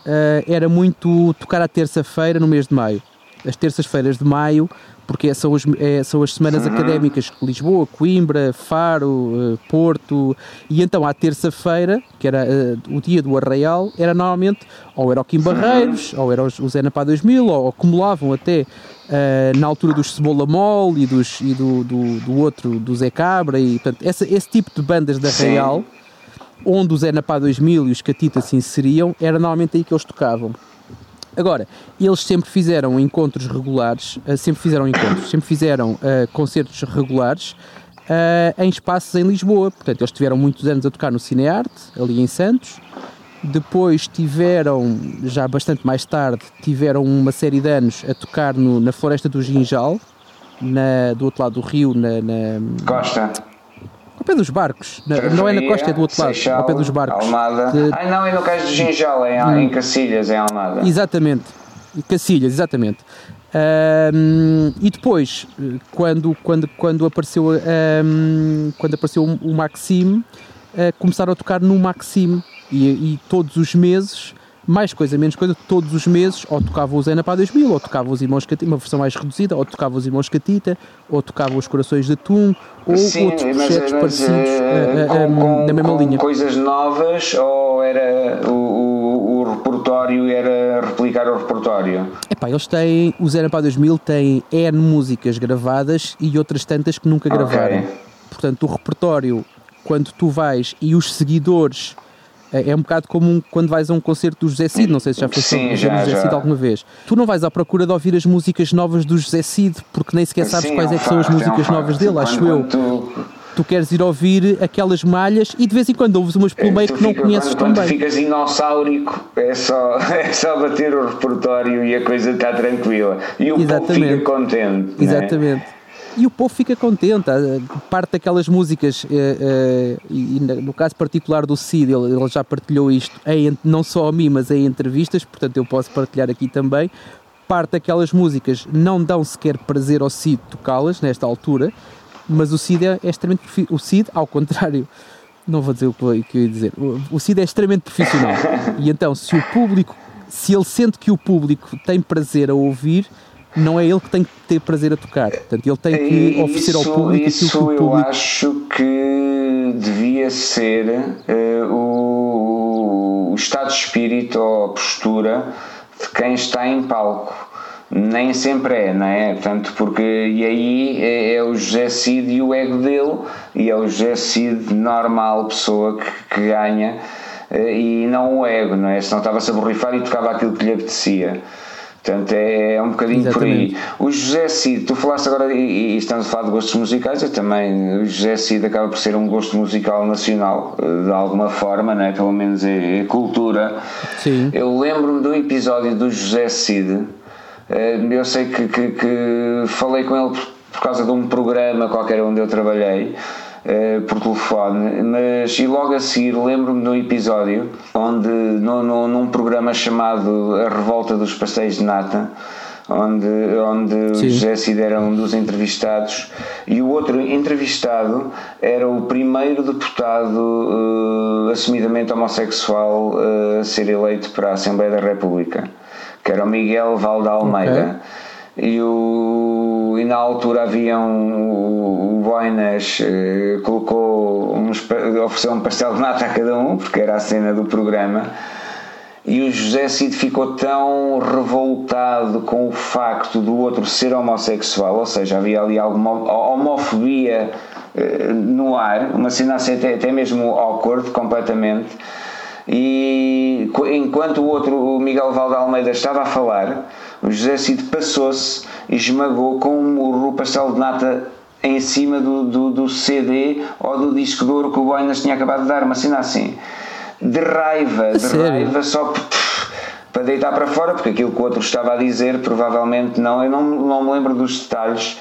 eh, era muito tocar à terça-feira no mês de maio. As terças-feiras de maio, porque são, os, é- são as semanas académicas de Lisboa, Coimbra, Faro, eh, Porto, e então à terça-feira, que era eh, o dia do Arraial, era normalmente ou era o Kim Barreiros, ou era o Zé Napá 2000, ou acumulavam até eh, na altura dos Cebola Mol e, dos, e do, do, do outro, do Zé Cabra, e portanto, essa- esse tipo de bandas da Sim. Arraial onde o Zé Napá 2000 e os Catita se inseriam, era normalmente aí que eles tocavam. Agora, eles sempre fizeram encontros regulares, uh, sempre fizeram encontros, sempre fizeram uh, concertos regulares uh, em espaços em Lisboa. Portanto, eles tiveram muitos anos a tocar no Cinearte, ali em Santos. Depois tiveram, já bastante mais tarde, tiveram uma série de anos a tocar no, na Floresta do Ginjal, na, do outro lado do rio, na, na Costa. Pé dos barcos, não é na costa, é do outro lado, ao pé dos barcos. Almada. De... Ah, não, é no caso do Ginjal, é em, hum. em Cacilhas, em Almada. Exatamente, Cacilhas, exatamente. Um, e depois, quando, quando, quando apareceu, um, quando apareceu o Maxime, uh, começaram a tocar no Maxime e, e todos os meses mais coisa, menos coisa, todos os meses, ou tocava o Zena para 2000, ou tocava os Irmãos Catita, uma versão mais reduzida, ou tocava os Irmãos Catita, ou tocava os Corações de Atum, ou Sim, outros mas, projetos mas, parecidos uh, com, uh, na mesma linha. coisas novas, ou era o, o, o repertório, era replicar o repertório? Epá, eles têm, o Zena para 2000 tem N músicas gravadas e outras tantas que nunca gravaram. Okay. Portanto, o repertório, quando tu vais e os seguidores é, é um bocado como quando vais a um concerto do José Cid, não sei se já foste Sim, ver já, José já. Cid alguma vez. Tu não vais à procura de ouvir as músicas novas do José Cid, porque nem sequer sabes Sim, quais é, é que são as facto, músicas é um novas dele, acho eu. tu- Tu queres ir ouvir aquelas malhas e de vez em quando ouves umas pelo meio que não fica- conheces quando, tão quando bem. ficas dinossáurico é só, é só bater o repertório e a coisa está tranquila e o povo Exatamente. fica contente não é? Exatamente. E o povo fica contente, ah, parte daquelas músicas, eh, eh, e no caso particular do Cid, ele, já partilhou isto, em, não só a mim, mas em entrevistas, portanto eu posso partilhar aqui também. Parte daquelas músicas não dão sequer prazer ao Cid tocá-las nesta altura, mas o Cid é, é extremamente. O Cid, ao contrário, não vou dizer o que eu- ia dizer, o Cid é extremamente profissional. e então, se o público, se ele sente que o público tem prazer a ouvir, não é ele que tem que ter prazer a tocar. Portanto, ele tem que oferecer ao Isso- público isso aquilo que o eu público. acho que devia ser eh, o, o estado de espírito ou a postura de quem está em palco. Nem sempre é, não é? Portanto, porque e aí é, é o José Cid e o ego dele, e é o José Cid normal, pessoa que, que ganha, eh, e não o ego, não é? Senão estava-se a borrifar e tocava aquilo que lhe apetecia. Portanto, é, é um bocadinho por aí. Exatamente. O José Cid, tu falaste agora, e, e estamos a falar de gostos musicais, eu também, o José Cid acaba por ser um gosto musical nacional, eh, de alguma forma, não é? pelo menos é, é cultura. Sim. Eu lembro-me de um episódio do José Cid, eh, eu sei que, que- que falei com ele por, por causa de um programa qualquer onde eu trabalhei. Eh, por telefone, mas e logo a seguir lembro-me de um episódio onde no, no- num programa chamado A Revolta dos Pastéis de Nata, onde, onde Sim. José Cid era um dos entrevistados e o outro entrevistado era o primeiro deputado eh, assumidamente homossexual eh, a ser eleito para a Assembleia da República, que era o Miguel Valde Almeida. E, o, e na altura havia um, o, Boinas eh, colocou uns, ofereceu um pastel de nata a cada um, porque era a cena do programa. E o José Cid ficou tão revoltado com o facto do outro ser homossexual, ou seja, havia ali alguma homofobia eh, no ar, uma cena assim até, até mesmo awkward completamente. E enquanto o outro, o Miguel Valde Almeida, estava a falar, o José Cid passou-se e esmagou com um murro o pastel de nata em cima do, do, do CD ou do disco de ouro que o Boinas tinha acabado de dar, uma cena assim. De raiva, de sério? raiva só para deitar para fora, porque aquilo que o outro estava a dizer provavelmente não, eu não, não me lembro dos detalhes,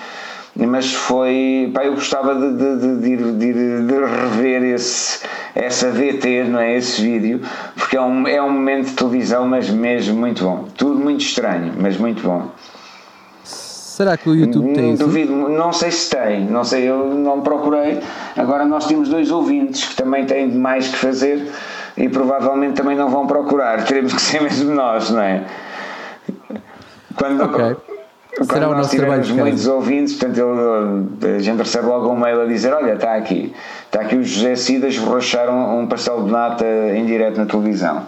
mas foi, pá, eu gostava de, de, de, de ir- rever esse, essa VT, não é, esse vídeo, porque é um, é um momento de televisão, mas mesmo muito bom, tudo muito estranho, mas muito bom. Será que o YouTube tem Hum, isso? Duvido, não sei se tem, não sei, eu não procurei. Agora nós temos dois ouvintes que também têm mais que fazer e provavelmente também não vão procurar. Teremos que ser mesmo nós, não é? Quando, Ok. Quando Será o nós casa. muitos ouvintes, portanto, ele- a gente recebe logo um mail a dizer: Olha, está aqui, está aqui o José Cida esborrachar um, um pastel de nata em direto na televisão,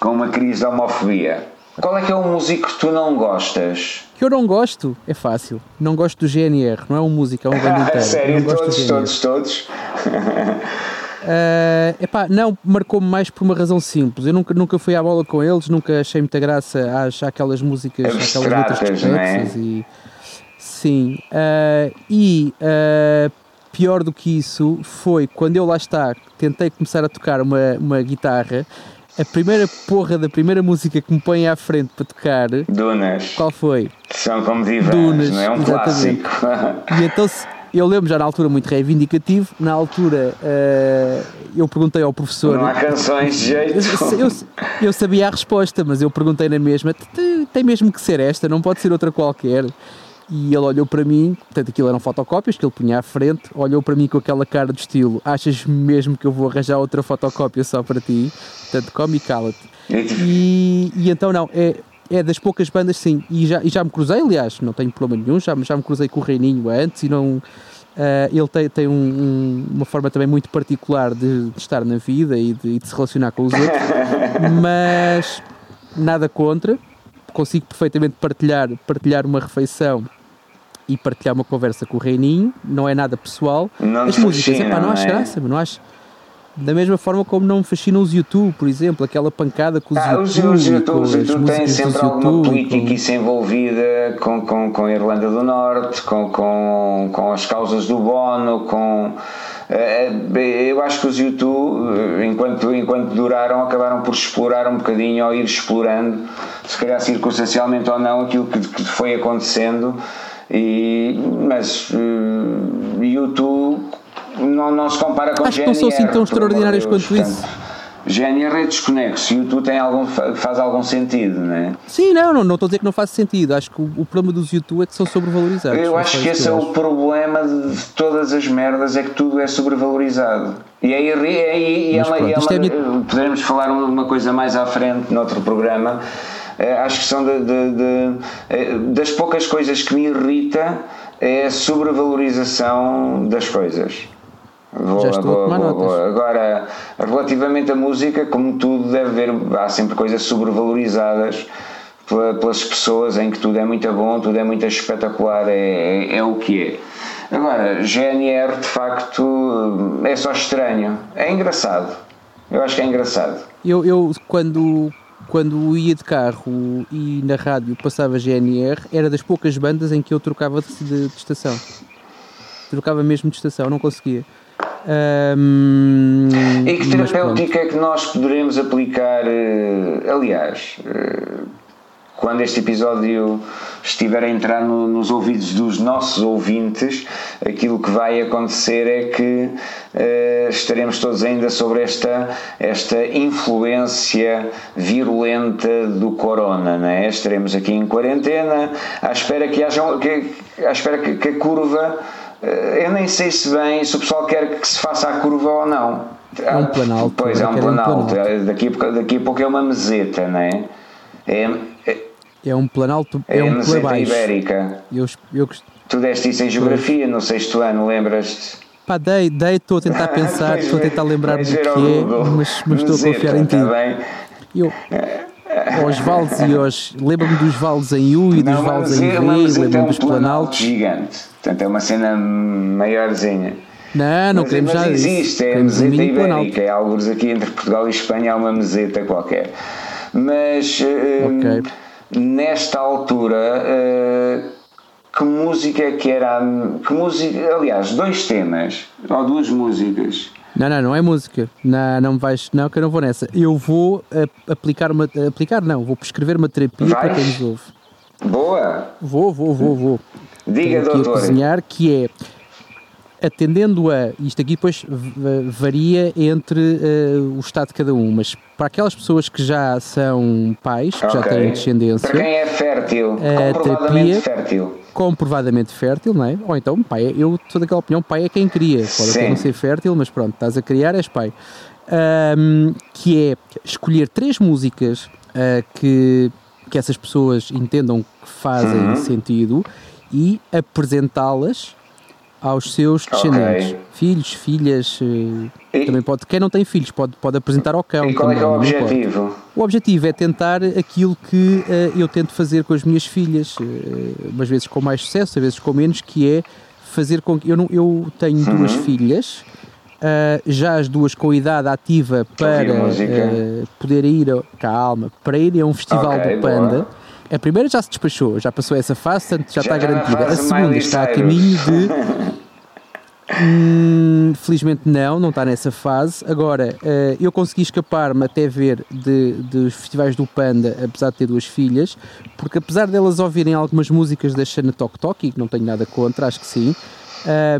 com uma crise de homofobia. Qual é que é o músico que tu não gostas? Que eu não gosto, é fácil. Não gosto do GNR, não é um música, é uma banda inteira. Sério, todos, do GNR. todos, todos. Uh, epá, não, marcou-me mais por uma razão simples. Eu nunca, nunca fui à bola com eles, nunca achei muita graça às, àquelas músicas, aquelas letras é? complexas. E, sim. Uh, e uh, pior do que isso foi quando eu lá está, tentei começar a tocar uma, uma guitarra. A primeira porra da primeira música que me põe à frente para tocar. Dunas. Qual foi? São como divãs, Dunas, não é um exatamente. clássico. E então eu lembro já na altura muito reivindicativo, na altura uh, eu perguntei ao professor. Não há canções de jeito. Eu, eu, eu sabia a resposta, mas eu perguntei na mesma: tem mesmo que ser esta, não pode ser outra qualquer. E ele olhou para mim, portanto aquilo eram fotocópias que ele punha à frente, olhou para mim com aquela cara do estilo: Achas mesmo que eu vou arranjar outra fotocópia só para ti? Portanto, come e cala-te. E, e então, não, é, é das poucas bandas, sim. E já, e já me cruzei, aliás, não tenho problema nenhum, já, já me cruzei com o Reininho antes e não. Uh, ele tem, tem um, um, uma forma também muito particular de, de estar na vida e de, de, se relacionar com os outros, mas nada contra. Consigo perfeitamente partilhar, partilhar uma refeição e partilhar uma conversa com o Reininho, não é nada pessoal. Não As músicas, epá, não, não acho é? graça, não acho da mesma forma como não me fascinam os YouTube, por exemplo, aquela pancada com os ah, YouTube. Os YouTube, os YouTube têm sempre alguma política com... envolvida com, com, com a Irlanda do Norte, com, com, com as causas do Bono, com. Eh, eh, eu acho que os YouTube, eh, enquanto, enquanto duraram, acabaram por explorar um bocadinho ou ir explorando, se calhar circunstancialmente ou não, aquilo que, que foi acontecendo. E, mas uh, YouTube não, não se compara com Acho que não são assim tão extraordinários quanto portanto, isso. GNR é desconexo e o tu tem algum, faz algum sentido, não é? Sim, não, não, não estou a dizer que não faz sentido. Acho que o, o problema dos YouTube é que são sobrevalorizados. Eu acho que esse é o problema de todas as merdas, é que tudo é sobrevalorizado. E aí, e, e, e, ela, pronto, ela, é minha... poderemos falar uma coisa mais à frente, noutro programa. Eh, acho que são de, de, de, eh, das poucas coisas que me irrita é a sobrevalorização das coisas. Boa, Já estou boa, a tomar boa, notas. Agora, relativamente à música, como tudo deve haver, há sempre coisas sobrevalorizadas pelas pessoas em que tudo é muito bom, tudo é muito espetacular, é, é, é o que é. Agora, GNR de facto é só estranho, é engraçado. Eu acho que é engraçado. Eu, eu quando, quando ia de carro e na rádio passava GNR, era das poucas bandas em que eu trocava de, de, de estação. Trocava mesmo de estação, não conseguia. Um, e que terapêutica é que nós poderemos aplicar? Eh, aliás, eh, quando este episódio estiver a entrar no, nos ouvidos dos nossos ouvintes, aquilo que vai acontecer é que uh, estaremos todos ainda sobre esta, esta influência virulenta do corona, né? estaremos aqui em quarentena, à espera que haja que, à espera que, que a curva eu nem sei se bem se o pessoal quer que se faça a curva ou não. É um planalto. Pois é um planalto. Daqui, daqui a pouco é uma meseta, não é? É, é, é um planalto. É, é um meseta ibérica. Eu, eu, tu deste isso em geografia no sexto ano, lembras-te? Pá, dei, dei, estou a tentar pensar, estou a tentar lembrar-me do que é, mas, mas estou a confiar em ti. Tá eu, aos vales e aos. Lembro-me dos vales em U e dos não, vales em V, lembro-me é um dos planaltos. gigante, portanto é uma cena maiorzinha. Não, não mas, queremos mas já existe, é a meseta ibérica, é alguns aqui entre Portugal e Espanha há uma meseta qualquer. Mas okay. uh, nesta altura, uh, que música é que era? Que música, aliás, dois temas, ou duas músicas não, não, não é música. Não, não vais, não, que eu não vou nessa. Eu vou aplicar uma. Aplicar não, vou prescrever uma terapia vais? para quem nos ouve. Boa! Vou, vou, vou, vou. Diga, Tenho doutor. A cozinhar, que é atendendo a. Isto aqui depois varia entre uh, o estado de cada um, mas para aquelas pessoas que já são pais, que okay. já têm descendência. Para quem é fértil, comprovadamente terapia, fértil comprovadamente fértil, não é? Ou então, pai, eu sou daquela opinião, pai é quem cria. Pode até não ser fértil, mas pronto, estás a criar, és pai. Um, que é escolher três músicas uh, que, que essas pessoas entendam que fazem uhum. sentido e apresentá-las aos seus descendentes, okay. filhos, filhas, eh, e, também pode, quem não tem filhos pode, pode apresentar ao cão. E qual também, é, o objetivo? O objetivo é tentar aquilo que uh, eu tento fazer com as minhas filhas, uh, umas vezes com mais sucesso, às vezes com menos, que é fazer com que eu, não, eu tenho uhum. duas filhas Uh, já as duas com idade ativa para uh, poder ir, calma, para ir a um festival okay, do Panda. Boa. A primeira já se despachou, já passou essa fase, portanto já, já está garantida. A segunda está a caminho de Hum, felizmente não, não está nessa fase. Agora, uh, eu consegui escapar-me até ver de, dos festivais do Panda, apesar de ter duas filhas, porque apesar delas ouvirem algumas músicas da Shana Tok Tok, e que não tenho nada contra, acho que sim,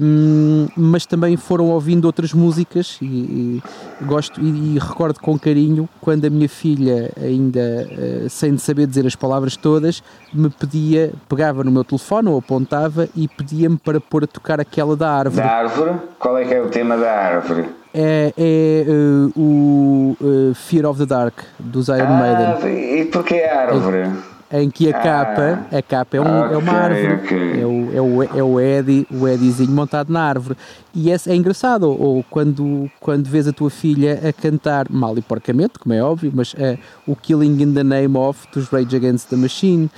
um, mas também foram ouvindo outras músicas e, e gosto e, e, recordo com carinho quando a minha filha ainda uh, sem saber dizer as palavras todas me pedia, pegava no meu telefone ou apontava e pedia-me para pôr a tocar aquela da árvore. Da árvore? Qual é que é o tema da árvore? É, é uh, o uh, Fear of the Dark dos Iron ah, Maiden. E porquê a árvore? É, em que a capa, ah, a capa é, um, okay, é uma árvore, okay. é, o, é, o, é o Eddie, o Eddiezinho montado na árvore. E é, é engraçado, ou quando, quando vês a tua filha a cantar, mal e porcamente, como é óbvio, mas é, o Killing in the Name of dos Rage Against the Machine,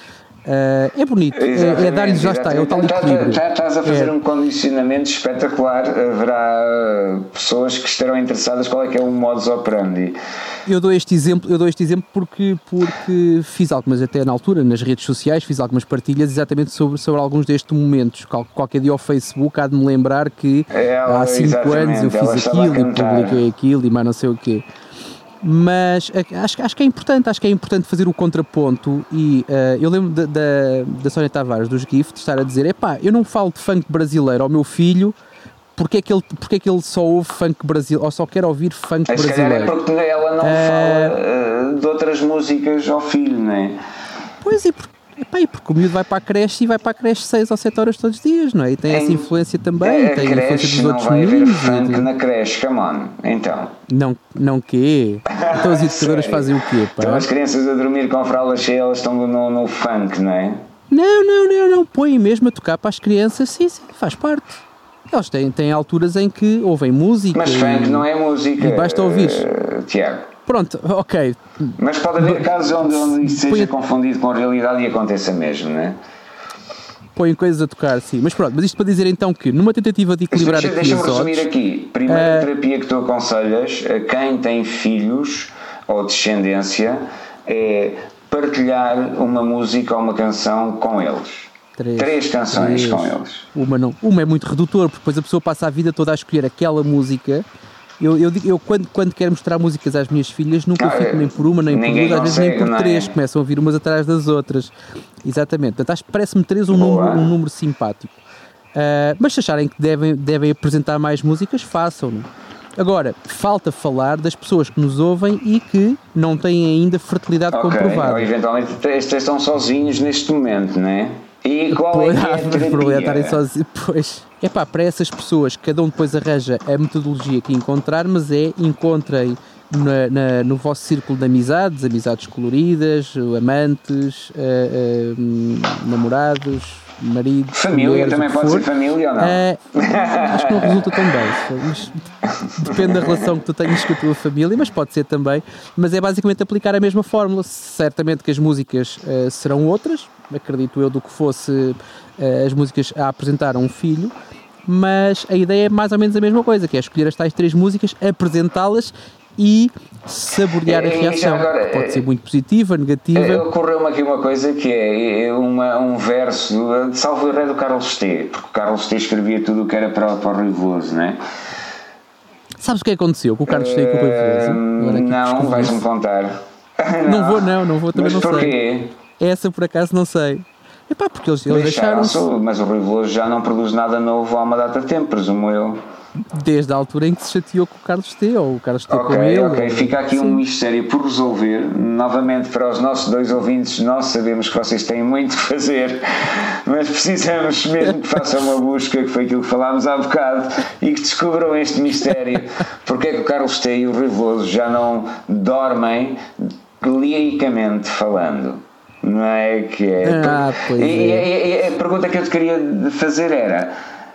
Uh, é bonito, é, é dar-lhes, já está, é o tal equilíbrio. Já, estás a fazer é. um condicionamento espetacular, haverá pessoas que estarão interessadas qual é que é o modus operandi. Eu dou este exemplo, eu dou este exemplo porque, porque fiz algumas, até na altura, nas redes sociais, fiz algumas partilhas exatamente sobre, sobre alguns destes momentos. Qualquer dia ao Facebook há de me lembrar que ela, há 5 anos eu fiz aquilo e publiquei aquilo e mais não sei o quê mas acho, acho que é importante, acho que é importante fazer o contraponto e uh, eu lembro da, da, da Sónia Tavares dos Gift estar a dizer, epá, eu não falo de funk brasileiro ao meu filho porque é que ele, porque é que ele só ouve funk brasileiro ou só quer ouvir funk é, brasileiro? É porque ela não uh, fala uh, de outras músicas ao filho, não é? Pois, e porque Epá, e porque o miúdo vai para a creche e vai para a creche 6 ou 7 horas todos os dias, não é? E tem essa influência também, é, tem a influência dos outros meninos. Funk de... na creche, come on, então. Não, não quê? Então as educadoras fazem o quê, pá? Então as crianças a dormir com fralda cheia, elas estão no, no funk, não é? Não, não, não, não, põem mesmo a tocar para as crianças, sim, sim, faz parte. Eles têm, têm alturas em que ouvem música. Mas funk não é música. E basta ouvir. Uh, Tiago. Pronto, ok. Mas pode haver casos onde, onde isso seja confundido com a realidade e aconteça mesmo, não é? Põem coisas a tocar, sim. Mas pronto, mas isto para dizer então que numa tentativa de equilibrar deixa, aqui Deixa-me resumir aqui. Primeira uh, terapia que tu aconselhas a quem tem filhos ou descendência é partilhar uma música ou uma canção com eles. Três, três canções três. com eles. Uma, não, uma é muito redutor, porque depois a pessoa passa a vida toda a escolher aquela música eu, eu, eu quando, quando quero mostrar músicas às minhas filhas, nunca ah, fico nem por uma, nem por duas, às vezes nem por é? três, começam a ouvir umas atrás das outras. Exatamente. Portanto, parece-me três um número, um número simpático. Uh, mas se acharem que devem, devem apresentar mais músicas, façam-no. Agora, falta falar das pessoas que nos ouvem e que não têm ainda fertilidade okay. comprovada. Ou eventualmente estes estão sozinhos neste momento, não é? E qual é, que é a terapia? Pois, é pá, para essas pessoas, cada um depois arranja a metodologia que encontrar, mas é encontrem na, na, no vosso círculo de amizades, amizades coloridas, amantes, uh, uh, namorados, marido. Família mulheres, também pode for. ser família ou não? Uh, acho que não resulta tão bem. Depende da relação que tu tenhas com a tua família, mas pode ser também. Mas é basicamente aplicar a mesma fórmula. Certamente que as músicas uh, serão outras, acredito eu, do que fosse uh, as músicas a apresentar a um filho. Mas a ideia é mais ou menos a mesma coisa, que é escolher as tais três músicas, apresentá-las e saborear a reação. Agora, pode ser muito positiva, negativa. Ocorreu-me aqui uma coisa que é uma, um verso, de salvo erro do Carlos T, porque o Carlos T escrevia tudo o que era para, para o Rivoso, não é? Sabes o que aconteceu com o Carlos T e com o Rivoso? Não, vais-me contar. Não. não. vou, não, não vou, também Mas não porquê? sei. Essa por acaso não sei. Epá, porque eles, eles deixaram. Mas o Rui Veloso já não produz nada novo há uma data de tempo, presumo eu desde a altura em que se chateou com o Carlos T ou o Carlos T okay, com ele. Ok, fica aqui Sim. um mistério por resolver. Novamente, para os nossos dois ouvintes, nós sabemos que vocês têm muito que fazer, mas precisamos mesmo que façam uma busca, que foi aquilo que falámos há bocado, e que descubram este mistério. Porque é que o Carlos T e o Rivoso já não dormem liricamente falando? Não é que é? Ah, pois e, é. E, e, a pergunta que eu te queria fazer era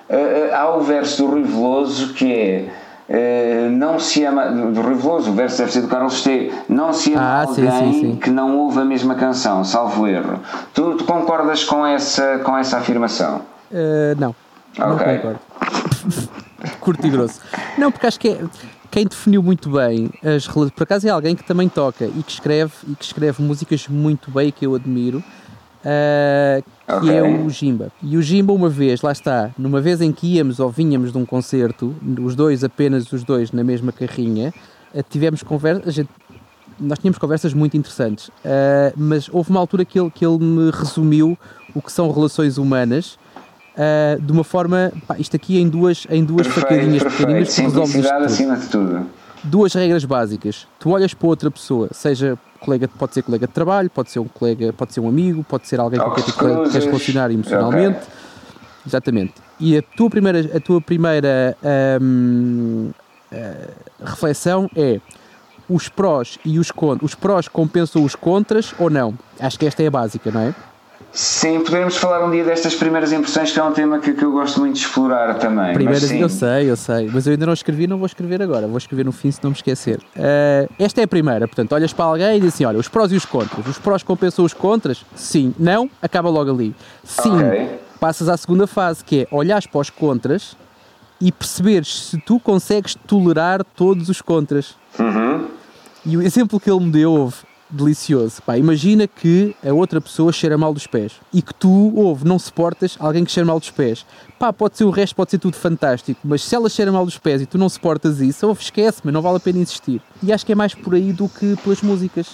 uh, há o verso do Rui Veloso que é Uh, não se ama, do Rui Veloso, o verso deve ser do Carlos T. Não se ama ah, alguém sim, sim, sim. que não ouve a mesma canção, salvo erro. Tu, tu concordas com essa, com essa afirmação? Uh, não. Ok. Não concordo. curto e grosso. Não, porque acho que é, quem definiu muito bem as por acaso é alguém que também toca e que escreve e que escreve músicas muito bem que eu admiro. Uh, que okay. é o Jimba. E o Jimba, uma vez, lá está, numa vez em que íamos ou vinhamos de um concerto, os dois, apenas os dois, na mesma carrinha, uh, tivemos conversa. Nós tínhamos conversas muito interessantes, uh, mas houve uma altura que ele, que ele me resumiu o que são relações humanas uh, de uma forma, pá, isto aqui em duas, em duas perfeito, facadinhas perfeito. pequeninas Simplicidade acima de tudo. Duas regras básicas. Tu olhas para outra pessoa, seja colega, pode ser colega de trabalho, pode ser um colega, pode ser um amigo, pode ser alguém com quem tu queres relacionar emocionalmente. Okay. Exatamente. E a tua primeira, a tua primeira uh, eh, reflexão é os prós e os contras. Os prós compensam os contras ou não? Acho que esta é a básica, não é? Sim, poderemos falar um dia destas primeiras impressões, que é um tema que, que eu gosto muito de explorar também. Primeiras, eu sei, eu sei, mas eu ainda não escrevi, não vou escrever agora, vou escrever no fim se não me esquecer. Uh, esta é a primeira, portanto, olhas para alguém e diz assim: olha, os prós e os contras. Os prós compensam os contras? Sim. Não? Acaba logo ali. Sim. Okay. Passas à segunda fase, que é olhares para os contras e perceberes se tu consegues tolerar todos os contras. Uhum. E o exemplo que ele me deu houve delicioso. Pá, imagina que a outra pessoa cheira mal dos pés e que tu, ouve, não suportas alguém que cheira mal dos pés. Pá, pode ser o resto, pode ser tudo fantástico, mas se ela cheira mal dos pés e tu não suportas isso, ouve, esquece-me, não vale a pena insistir. E acho que é mais por aí do que pelas músicas.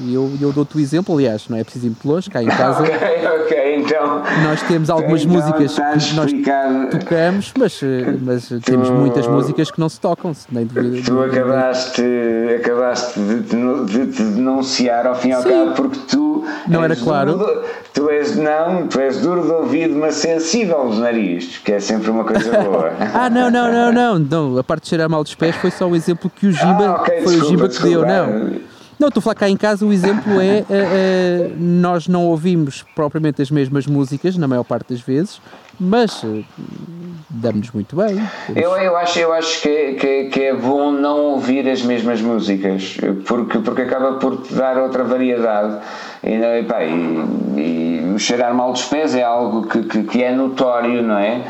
E eu, eu dou-te o exemplo, aliás, não é preciso ir muito longe, cá em casa. ok, ok, então. Nós temos algumas então, músicas que nós tocamos, mas, mas tu, temos muitas músicas que não se tocam. Nem de, tu acabaste, acabaste de, de, de, de denunciar ao fim e ao cabo, porque tu. Não era claro. Duro, tu és, não, tu és duro de ouvido, mas sensível dos nariz, que é sempre uma coisa boa. ah, não, não, não, não, não. A parte de cheirar mal dos pés foi só o exemplo que o Giba. Ah, okay, foi desculpa, o Giba que deu, não. Não, estou a falar cá em casa, o exemplo é uh, uh, nós não ouvimos propriamente as mesmas músicas, na maior parte das vezes, mas uh, damos-nos muito bem. Eu, eu acho, eu acho que, que, que, é bom não ouvir as mesmas músicas, porque, porque acaba por te dar outra variedade. E, e, pá, e, e cheirar mal dos pés é algo que, que, que é notório, não é?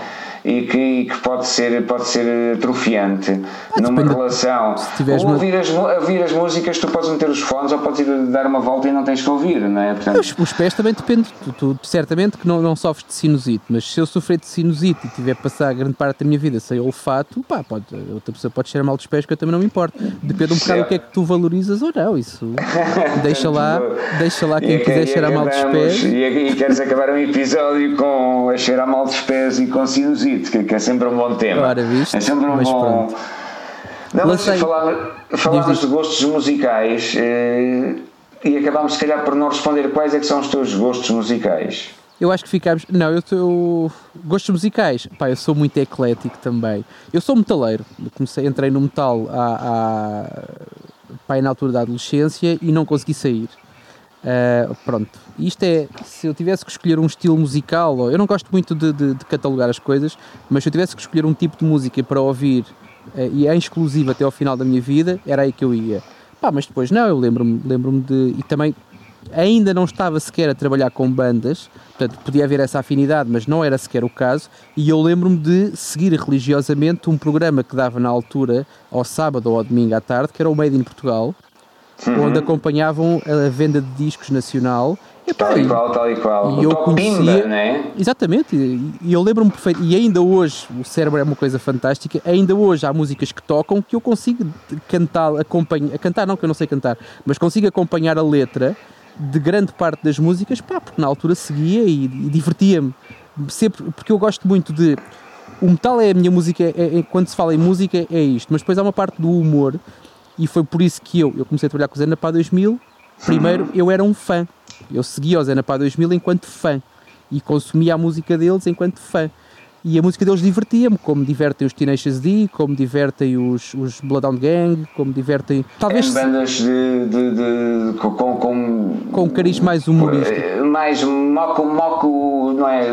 E que, e que pode, ser, pode ser atrofiante ah, numa relação. Ou ouvir, as, ouvir as músicas, tu podes meter os fones ou podes ir dar uma volta e não tens que ouvir, não é? Portanto... Os, os, pés também depende. Tu, tu, certamente que não, não sofres de sinusite, mas se eu sofrer de sinusite e tiver a passar grande parte da minha vida sem olfato, pá, pode, outra pessoa pode cheirar mal dos pés que eu também não me importo. Depende um bocado do que é que tu valorizas ou não. Isso deixa lá, deixa lá quem e, quiser e cheirar mal dos pés. E, e queres acabar um episódio com a cheirar mal dos pés e com sinusite que, que é sempre um bom tema. Ora, viste? É sempre um bom. Pronto. Não, mas falámos de gostos musicais eh, e acabámos, se calhar, por não responder quais é que são os teus gostos musicais. Eu acho que ficámos. Não, eu tenho. Gostos musicais. Pá, eu sou muito eclético também. Eu sou metaleiro. comecei, entrei no metal há, há, pá, na altura da adolescência e não consegui sair. Uh, pronto, isto é, se eu tivesse que escolher um estilo musical, eu não gosto muito de, de, de catalogar as coisas, mas se eu tivesse que escolher um tipo de música para ouvir uh, e em exclusivo até ao final da minha vida, era aí que eu ia. Pá, mas depois não, eu lembro-me lembro de. E também ainda não estava sequer a trabalhar com bandas, portanto podia haver essa afinidade, mas não era sequer o caso. E eu lembro-me de seguir religiosamente um programa que dava na altura, ao sábado ou ao domingo à tarde, que era o Made in Portugal uhum. onde acompanhavam a venda de discos nacional. E, tal e qual, tal e qual. E o eu conhecia, Pimba, né? Exatamente, e eu lembro-me perfeito, e ainda hoje, o cérebro é uma coisa fantástica, ainda hoje há músicas que tocam que eu consigo cantar, acompanhar, cantar não que eu não sei cantar, mas consigo acompanhar a letra de grande parte das músicas, pá, porque na altura seguia e, e divertia-me. Sempre, porque eu gosto muito de o metal é a minha música, é, é, quando se fala em música é isto, mas depois há uma parte do humor e foi por isso que eu, eu comecei a trabalhar com o Zena para 2000. Primeiro, eu era um fã. Eu seguia o Zena para 2000 enquanto fã e consumia a música deles enquanto fã. E a música deles divertia-me, como divertem os Tenacious D, como divertem os, os Bloodhound Gang, como divertem. Talvez. É bandas de, de, de, com, com. Com um cariz mais humorístico. Eh, mais moco, moco, não é?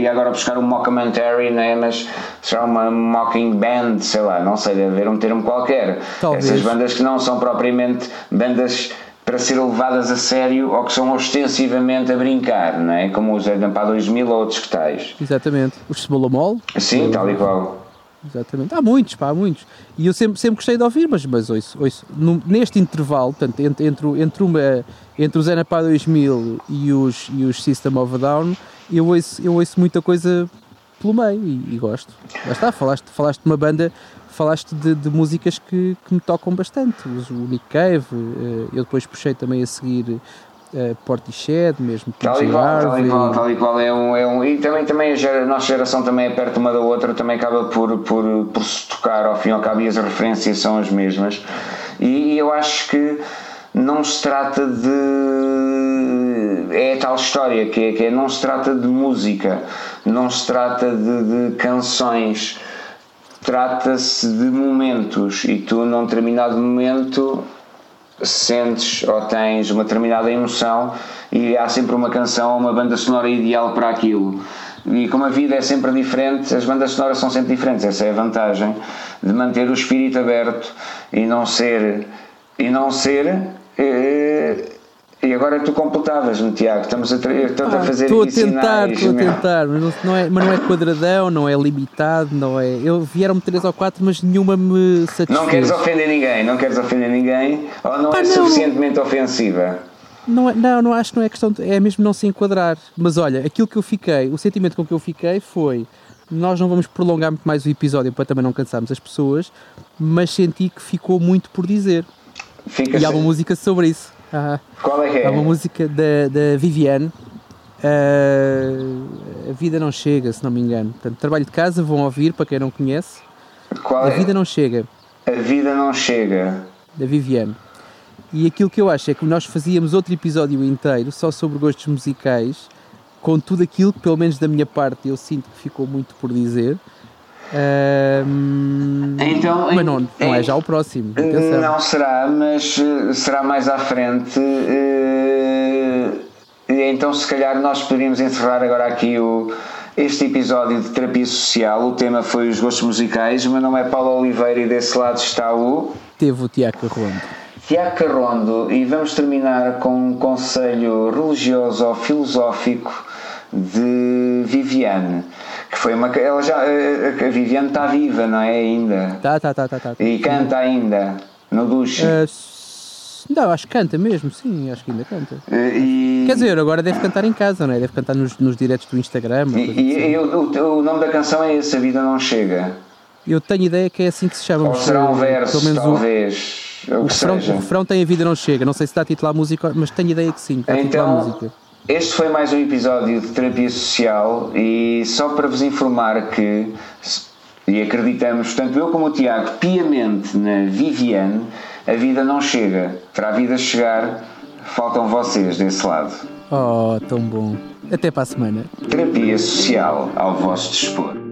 E agora buscar um mockumentary, não é? Mas será uma mocking band, sei lá, não sei, deve haver um termo qualquer. Talvez. Essas bandas que não são propriamente bandas para ser levadas a sério ou que são ostensivamente a brincar, não é? Como os Edampa 2000 ou outros que tais. Exatamente. Os Smolomol. Sim, tal e qual. exatamente. Há muitos, pá, há muitos. E eu sempre, sempre gostei de ouvir, mas, mas ouço, ouço. No, neste intervalo, portanto, entre, entre, entre, uma, entre os NAPA 2000 e os, e os System of a Down, eu ouço, eu ouço muita coisa pelo meio e, e gosto. Lá está, falaste, falaste de uma banda, falaste de, de músicas que, que me tocam bastante. O Nick Cave, eh, eu depois puxei também a seguir uh, Portishead, mesmo tal e, qual, tal e qual, tal e qual é um, é um e também, também a, nossa geração também é perto uma da outra, também acaba por, por, por se tocar ao fim e ao cabo e as referências são as mesmas. E, e eu acho que não se trata de é a tal história que é, que é não se trata de música não se trata de, de canções trata-se de momentos e tu num determinado momento sentes ou tens uma determinada emoção e há sempre uma canção ou uma banda sonora ideal para aquilo. E como a vida é sempre diferente, as bandas sonoras são sempre diferentes. Essa é a vantagem de manter o espírito aberto e não ser e não ser eh, e agora tu completavas-me, Tiago. Estamos a, ah, a fazer Estou a tentar, estou a tentar, mas não, é, mas não é quadradão, não é limitado, não é. Eu vieram-me três ou quatro, mas nenhuma me satisfez. Não queres ofender ninguém, não queres ofender ninguém, ou não Pá, é não, suficientemente ofensiva? Não, é, não, não acho que não é questão, de, é mesmo não se enquadrar. Mas olha, aquilo que eu fiquei, o sentimento com que eu fiquei foi nós não vamos prolongar muito mais o episódio para também não cansarmos as pessoas, mas senti que ficou muito por dizer. Fica e há uma música sobre isso. Ah, Qual é que é? É uma música da, da Viviane. Uh, a vida não chega, se não me engano. Portanto, trabalho de casa, vão ouvir para quem não conhece. Qual a é? vida não chega. A vida não chega. Da Viviane. E aquilo que eu acho é que nós fazíamos outro episódio inteiro só sobre gostos musicais, com tudo aquilo que, pelo menos da minha parte, eu sinto que ficou muito por dizer. Um, então, mas não, não é já o próximo. Atenção. Não será, mas eh, será mais à frente. Eh, então, se calhar, nós poderíamos encerrar agora aqui o, este episódio de terapia social. O tema foi os gostos musicais. O meu nome é Paulo Oliveira e desse lado está o. Teve o Tiago Carrondo. Tiago Carrondo, e vamos terminar com um conselho religioso ou filosófico de Viviane que foi uma ela já a Viviane está viva não é ainda? Tá tá tá tá, tá. e canta ainda no duche. Uh, não acho que canta mesmo sim acho que ainda canta. E... quer dizer agora deve cantar em casa não é? Deve cantar nos, nos diretos do Instagram e, e assim. o, o nome da canção é esse a vida não chega. Eu tenho ideia que é assim que se chama ou será um verso talvez o, o, refrão, o refrão tem a vida não chega. Não sei se está a titular a música mas tenho ideia que sim está a titular então, a música este foi mais um episódio de terapia social e só para vos informar que, e acreditamos, tanto eu como o Tiago, piamente na Viviane, a vida não chega. Para a vida chegar, faltam vocês desse lado. Oh, tão bom. Até para a semana. Terapia social ao vosso dispor.